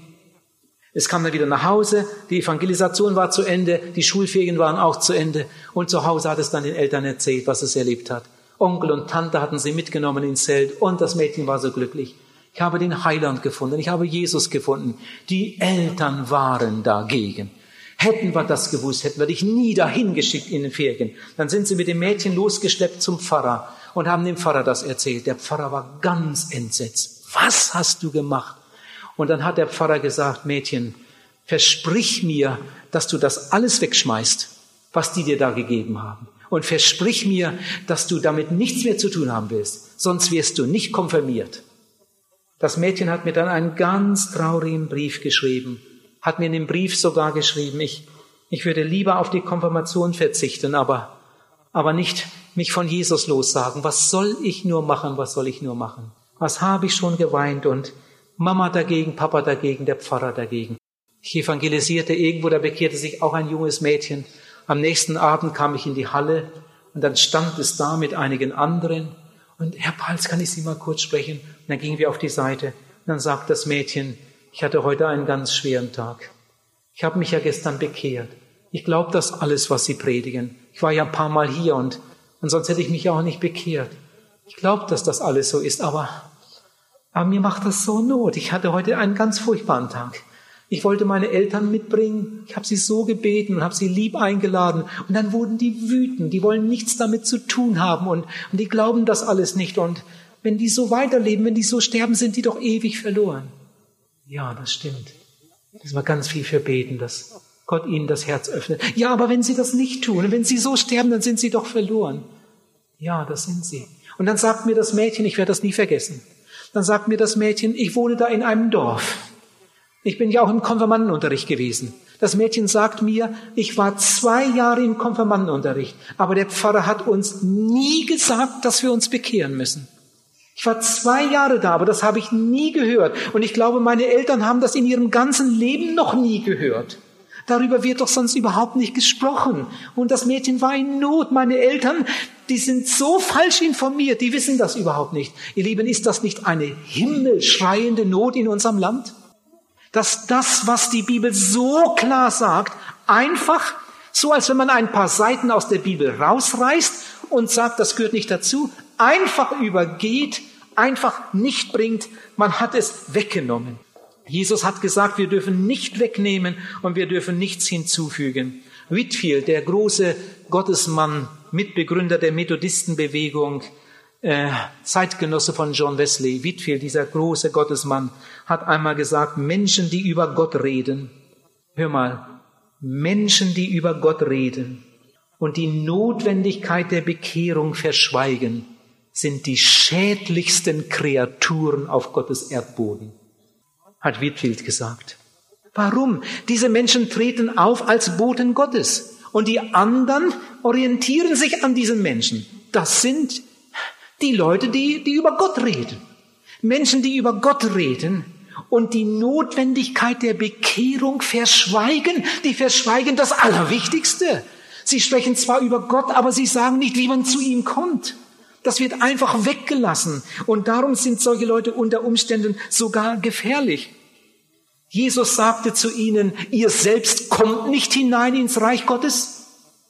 Es kam dann wieder nach Hause, die Evangelisation war zu Ende, die Schulferien waren auch zu Ende und zu Hause hat es dann den Eltern erzählt, was es erlebt hat. Onkel und Tante hatten sie mitgenommen ins Zelt und das Mädchen war so glücklich. Ich habe den Heiland gefunden, ich habe Jesus gefunden. Die Eltern waren dagegen. Hätten wir das gewusst, hätten wir dich nie dahin geschickt in den Ferien. Dann sind sie mit dem Mädchen losgeschleppt zum Pfarrer und haben dem Pfarrer das erzählt. Der Pfarrer war ganz entsetzt. Was hast du gemacht? Und dann hat der Pfarrer gesagt, Mädchen, versprich mir, dass du das alles wegschmeißt, was die dir da gegeben haben. Und versprich mir, dass du damit nichts mehr zu tun haben willst, sonst wirst du nicht konfirmiert. Das Mädchen hat mir dann einen ganz traurigen Brief geschrieben hat mir in dem Brief sogar geschrieben, ich, ich würde lieber auf die Konfirmation verzichten, aber, aber nicht mich von Jesus lossagen. Was soll ich nur machen? Was soll ich nur machen? Was habe ich schon geweint und Mama dagegen, Papa dagegen, der Pfarrer dagegen. Ich evangelisierte irgendwo, da bekehrte sich auch ein junges Mädchen. Am nächsten Abend kam ich in die Halle und dann stand es da mit einigen anderen. Und Herr Pals, kann ich Sie mal kurz sprechen? Und dann gingen wir auf die Seite. Und dann sagt das Mädchen, ich hatte heute einen ganz schweren Tag. Ich habe mich ja gestern bekehrt. Ich glaube das alles, was Sie predigen. Ich war ja ein paar Mal hier und, und sonst hätte ich mich auch nicht bekehrt. Ich glaube, dass das alles so ist, aber, aber mir macht das so Not. Ich hatte heute einen ganz furchtbaren Tag. Ich wollte meine Eltern mitbringen. Ich habe sie so gebeten und habe sie lieb eingeladen. Und dann wurden die wütend. Die wollen nichts damit zu tun haben und, und die glauben das alles nicht. Und wenn die so weiterleben, wenn die so sterben, sind die doch ewig verloren. Ja, das stimmt. Müssen wir ganz viel für beten, dass Gott ihnen das Herz öffnet. Ja, aber wenn sie das nicht tun, wenn sie so sterben, dann sind sie doch verloren. Ja, das sind sie. Und dann sagt mir das Mädchen, ich werde das nie vergessen, dann sagt mir das Mädchen, ich wohne da in einem Dorf. Ich bin ja auch im Konfirmandenunterricht gewesen. Das Mädchen sagt mir, ich war zwei Jahre im Konfirmandenunterricht, aber der Pfarrer hat uns nie gesagt, dass wir uns bekehren müssen. Ich war zwei Jahre da, aber das habe ich nie gehört. Und ich glaube, meine Eltern haben das in ihrem ganzen Leben noch nie gehört. Darüber wird doch sonst überhaupt nicht gesprochen. Und das Mädchen war in Not. Meine Eltern, die sind so falsch informiert, die wissen das überhaupt nicht. Ihr Lieben, ist das nicht eine himmelschreiende Not in unserem Land? Dass das, was die Bibel so klar sagt, einfach, so als wenn man ein paar Seiten aus der Bibel rausreißt und sagt, das gehört nicht dazu, einfach übergeht, einfach nicht bringt, man hat es weggenommen. Jesus hat gesagt, wir dürfen nicht wegnehmen und wir dürfen nichts hinzufügen. Whitfield, der große Gottesmann, Mitbegründer der Methodistenbewegung, äh, Zeitgenosse von John Wesley, Whitfield, dieser große Gottesmann, hat einmal gesagt, Menschen, die über Gott reden, hör mal, Menschen, die über Gott reden und die Notwendigkeit der Bekehrung verschweigen, sind die schädlichsten Kreaturen auf Gottes Erdboden, hat Whitfield gesagt. Warum? Diese Menschen treten auf als Boten Gottes und die anderen orientieren sich an diesen Menschen. Das sind die Leute, die, die über Gott reden. Menschen, die über Gott reden und die Notwendigkeit der Bekehrung verschweigen, die verschweigen das Allerwichtigste. Sie sprechen zwar über Gott, aber sie sagen nicht, wie man zu ihm kommt. Das wird einfach weggelassen. Und darum sind solche Leute unter Umständen sogar gefährlich. Jesus sagte zu ihnen, ihr selbst kommt nicht hinein ins Reich Gottes.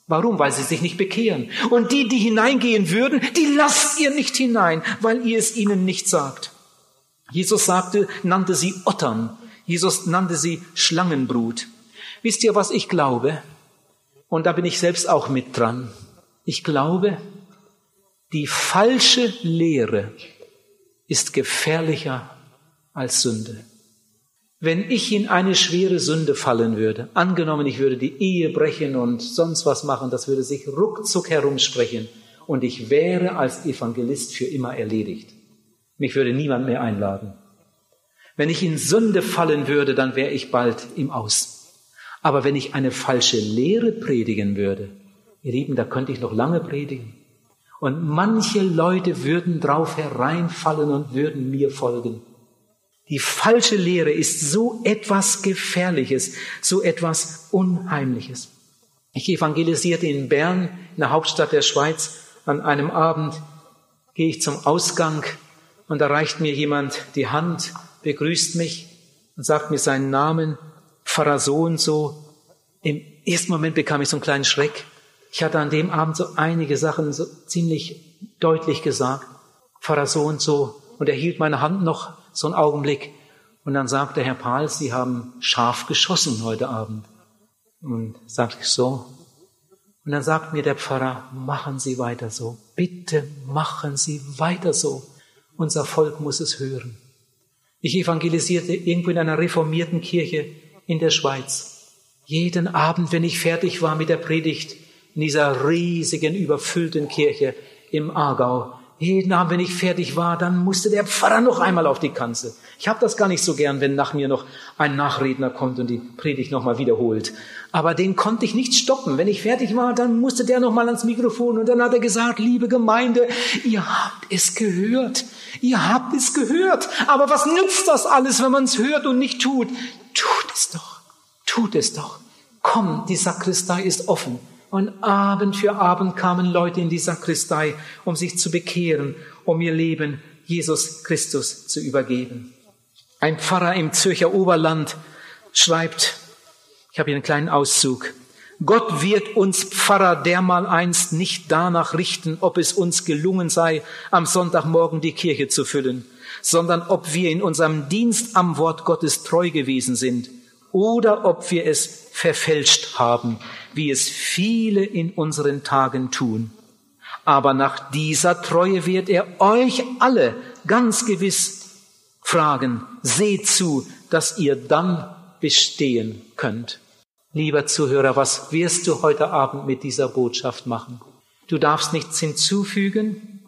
Warum? Weil sie sich nicht bekehren. Und die, die hineingehen würden, die lasst ihr nicht hinein, weil ihr es ihnen nicht sagt. Jesus sagte, nannte sie Ottern. Jesus nannte sie Schlangenbrut. Wisst ihr, was ich glaube? Und da bin ich selbst auch mit dran. Ich glaube, die falsche Lehre ist gefährlicher als Sünde. Wenn ich in eine schwere Sünde fallen würde, angenommen, ich würde die Ehe brechen und sonst was machen, das würde sich ruckzuck herumsprechen und ich wäre als Evangelist für immer erledigt. Mich würde niemand mehr einladen. Wenn ich in Sünde fallen würde, dann wäre ich bald im Aus. Aber wenn ich eine falsche Lehre predigen würde, ihr Lieben, da könnte ich noch lange predigen. Und manche Leute würden drauf hereinfallen und würden mir folgen. Die falsche Lehre ist so etwas Gefährliches, so etwas Unheimliches. Ich evangelisierte in Bern, in der Hauptstadt der Schweiz. An einem Abend gehe ich zum Ausgang und da reicht mir jemand die Hand, begrüßt mich und sagt mir seinen Namen, Pfarrer so und so. Im ersten Moment bekam ich so einen kleinen Schreck. Ich hatte an dem Abend so einige Sachen so ziemlich deutlich gesagt. Pfarrer so und so. Und er hielt meine Hand noch so einen Augenblick. Und dann sagte Herr Pahl, Sie haben scharf geschossen heute Abend. Und sagte ich so. Und dann sagt mir der Pfarrer, machen Sie weiter so. Bitte machen Sie weiter so. Unser Volk muss es hören. Ich evangelisierte irgendwo in einer reformierten Kirche in der Schweiz. Jeden Abend, wenn ich fertig war mit der Predigt, in dieser riesigen, überfüllten Kirche im Aargau, jeden Abend, wenn ich fertig war, dann musste der Pfarrer noch einmal auf die Kanzel. Ich habe das gar nicht so gern, wenn nach mir noch ein Nachredner kommt und die Predigt nochmal wiederholt. Aber den konnte ich nicht stoppen. Wenn ich fertig war, dann musste der nochmal ans Mikrofon und dann hat er gesagt, liebe Gemeinde, ihr habt es gehört. Ihr habt es gehört. Aber was nützt das alles, wenn man es hört und nicht tut? Tut es doch. Tut es doch. Komm, die Sakristei ist offen. Und Abend für Abend kamen Leute in die Sakristei, um sich zu bekehren, um ihr Leben Jesus Christus zu übergeben. Ein Pfarrer im Zürcher Oberland schreibt, ich habe hier einen kleinen Auszug, Gott wird uns Pfarrer dermal einst nicht danach richten, ob es uns gelungen sei, am Sonntagmorgen die Kirche zu füllen, sondern ob wir in unserem Dienst am Wort Gottes treu gewesen sind oder ob wir es verfälscht haben, wie es viele in unseren Tagen tun. Aber nach dieser Treue wird er euch alle ganz gewiss fragen, seht zu, dass ihr dann bestehen könnt. Lieber Zuhörer, was wirst du heute Abend mit dieser Botschaft machen? Du darfst nichts hinzufügen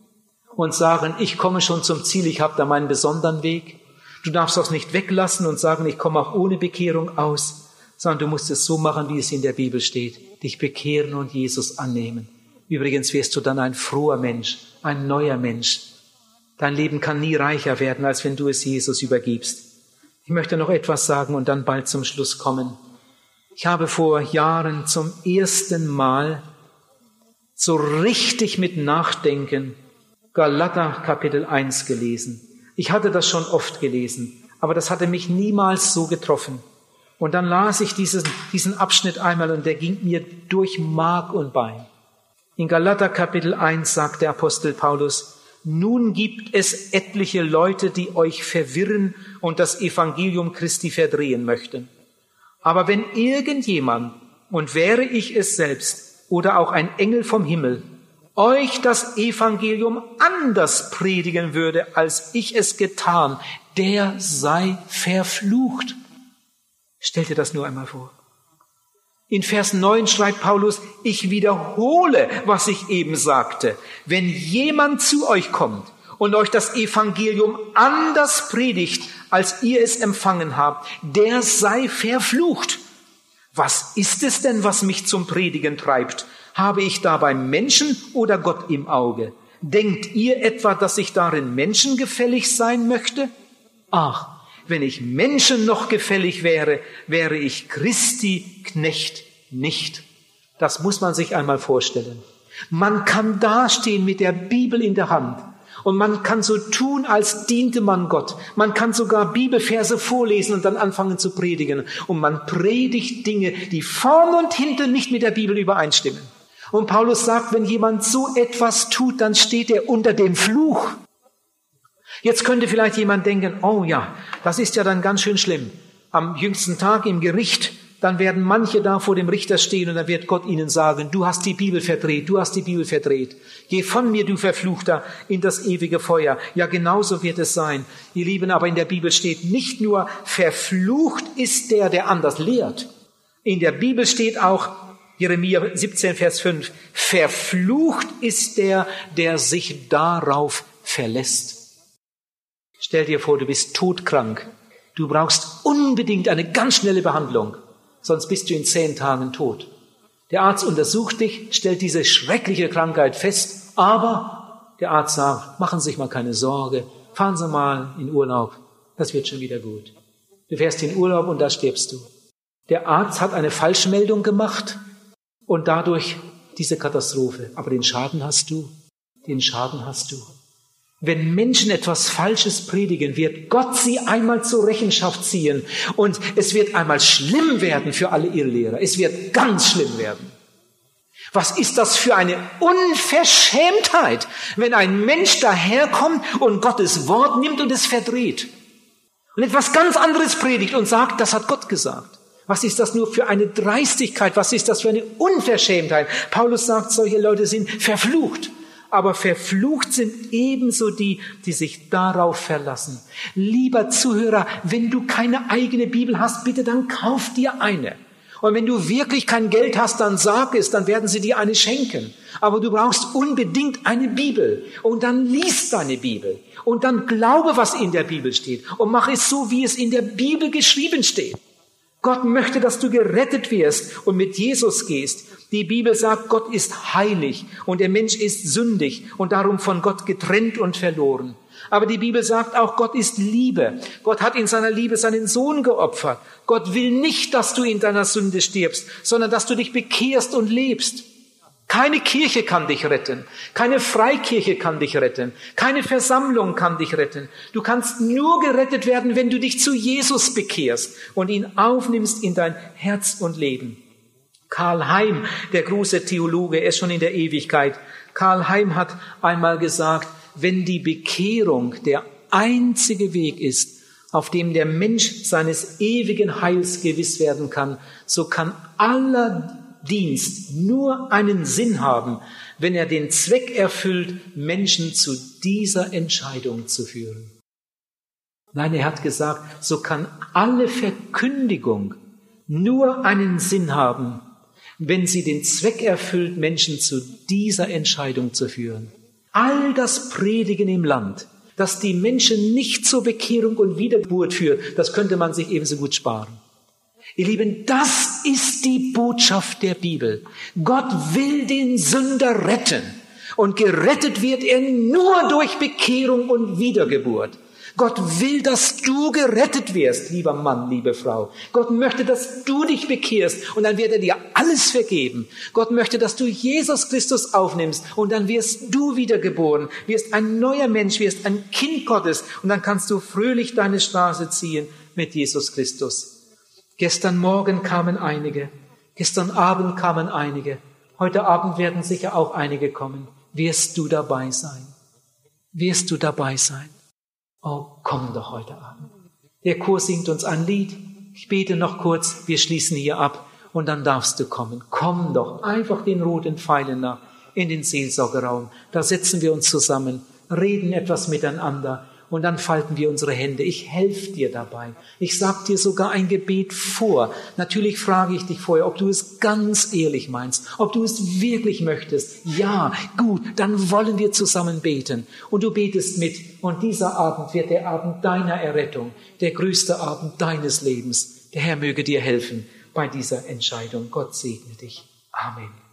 und sagen, ich komme schon zum Ziel, ich habe da meinen besonderen Weg. Du darfst das nicht weglassen und sagen, ich komme auch ohne Bekehrung aus sondern du musst es so machen, wie es in der Bibel steht. Dich bekehren und Jesus annehmen. Übrigens wirst du dann ein froher Mensch, ein neuer Mensch. Dein Leben kann nie reicher werden, als wenn du es Jesus übergibst. Ich möchte noch etwas sagen und dann bald zum Schluss kommen. Ich habe vor Jahren zum ersten Mal so richtig mit Nachdenken Galater Kapitel 1 gelesen. Ich hatte das schon oft gelesen, aber das hatte mich niemals so getroffen. Und dann las ich diesen, diesen Abschnitt einmal und der ging mir durch Mark und Bein. In Galater Kapitel 1 sagt der Apostel Paulus, nun gibt es etliche Leute, die euch verwirren und das Evangelium Christi verdrehen möchten. Aber wenn irgendjemand, und wäre ich es selbst oder auch ein Engel vom Himmel, euch das Evangelium anders predigen würde, als ich es getan, der sei verflucht. Stell dir das nur einmal vor. In Vers 9 schreibt Paulus, ich wiederhole, was ich eben sagte. Wenn jemand zu euch kommt und euch das Evangelium anders predigt, als ihr es empfangen habt, der sei verflucht. Was ist es denn, was mich zum Predigen treibt? Habe ich dabei Menschen oder Gott im Auge? Denkt ihr etwa, dass ich darin menschengefällig sein möchte? Ach, wenn ich Menschen noch gefällig wäre, wäre ich Christi Knecht nicht. Das muss man sich einmal vorstellen. Man kann dastehen mit der Bibel in der Hand und man kann so tun, als diente man Gott. Man kann sogar Bibelverse vorlesen und dann anfangen zu predigen. Und man predigt Dinge, die vorn und hinten nicht mit der Bibel übereinstimmen. Und Paulus sagt, wenn jemand so etwas tut, dann steht er unter dem Fluch. Jetzt könnte vielleicht jemand denken, oh ja, das ist ja dann ganz schön schlimm. Am jüngsten Tag im Gericht, dann werden manche da vor dem Richter stehen und dann wird Gott ihnen sagen, du hast die Bibel verdreht, du hast die Bibel verdreht. Geh von mir, du Verfluchter, in das ewige Feuer. Ja, genauso wird es sein. Ihr Lieben, aber in der Bibel steht nicht nur, verflucht ist der, der anders lehrt. In der Bibel steht auch, Jeremia 17, Vers 5, verflucht ist der, der sich darauf verlässt. Stell dir vor, du bist todkrank. Du brauchst unbedingt eine ganz schnelle Behandlung, sonst bist du in zehn Tagen tot. Der Arzt untersucht dich, stellt diese schreckliche Krankheit fest, aber der Arzt sagt, machen Sie sich mal keine Sorge, fahren Sie mal in Urlaub, das wird schon wieder gut. Du fährst in Urlaub und da stirbst du. Der Arzt hat eine Falschmeldung gemacht und dadurch diese Katastrophe. Aber den Schaden hast du, den Schaden hast du. Wenn Menschen etwas Falsches predigen, wird Gott sie einmal zur Rechenschaft ziehen und es wird einmal schlimm werden für alle Irrlehrer. Es wird ganz schlimm werden. Was ist das für eine Unverschämtheit, wenn ein Mensch daherkommt und Gottes Wort nimmt und es verdreht und etwas ganz anderes predigt und sagt, das hat Gott gesagt. Was ist das nur für eine Dreistigkeit? Was ist das für eine Unverschämtheit? Paulus sagt, solche Leute sind verflucht aber verflucht sind ebenso die, die sich darauf verlassen. Lieber Zuhörer, wenn du keine eigene Bibel hast, bitte dann kauf dir eine. Und wenn du wirklich kein Geld hast, dann sag es, dann werden sie dir eine schenken. Aber du brauchst unbedingt eine Bibel. Und dann lies deine Bibel. Und dann glaube, was in der Bibel steht. Und mach es so, wie es in der Bibel geschrieben steht. Gott möchte, dass du gerettet wirst und mit Jesus gehst. Die Bibel sagt, Gott ist heilig und der Mensch ist sündig und darum von Gott getrennt und verloren. Aber die Bibel sagt auch, Gott ist Liebe. Gott hat in seiner Liebe seinen Sohn geopfert. Gott will nicht, dass du in deiner Sünde stirbst, sondern dass du dich bekehrst und lebst. Keine Kirche kann dich retten. Keine Freikirche kann dich retten. Keine Versammlung kann dich retten. Du kannst nur gerettet werden, wenn du dich zu Jesus bekehrst und ihn aufnimmst in dein Herz und Leben. Karl Heim, der große Theologe, er ist schon in der Ewigkeit. Karl Heim hat einmal gesagt, wenn die Bekehrung der einzige Weg ist, auf dem der Mensch seines ewigen Heils gewiss werden kann, so kann aller Dienst nur einen Sinn haben, wenn er den Zweck erfüllt, Menschen zu dieser Entscheidung zu führen. Nein, er hat gesagt, so kann alle Verkündigung nur einen Sinn haben, wenn sie den Zweck erfüllt, Menschen zu dieser Entscheidung zu führen. All das Predigen im Land, das die Menschen nicht zur Bekehrung und Wiedergeburt führt, das könnte man sich ebenso gut sparen. Ihr Lieben, ist die Botschaft der Bibel. Gott will den Sünder retten. Und gerettet wird er nur durch Bekehrung und Wiedergeburt. Gott will, dass du gerettet wirst, lieber Mann, liebe Frau. Gott möchte, dass du dich bekehrst und dann wird er dir alles vergeben. Gott möchte, dass du Jesus Christus aufnimmst und dann wirst du wiedergeboren, wirst ein neuer Mensch, wirst ein Kind Gottes und dann kannst du fröhlich deine Straße ziehen mit Jesus Christus. Gestern Morgen kamen einige, gestern Abend kamen einige, heute Abend werden sicher auch einige kommen. Wirst du dabei sein? Wirst du dabei sein? Oh, komm doch heute Abend. Der Chor singt uns ein Lied. Ich bete noch kurz, wir schließen hier ab und dann darfst du kommen. Komm doch einfach den roten Pfeilen nach in den Seelsorgeraum. Da setzen wir uns zusammen, reden etwas miteinander und dann falten wir unsere Hände. Ich helfe dir dabei. Ich sag dir sogar ein Gebet vor. Natürlich frage ich dich vorher, ob du es ganz ehrlich meinst, ob du es wirklich möchtest. Ja, gut, dann wollen wir zusammen beten. Und du betest mit. Und dieser Abend wird der Abend deiner Errettung, der größte Abend deines Lebens. Der Herr möge dir helfen bei dieser Entscheidung. Gott segne dich. Amen.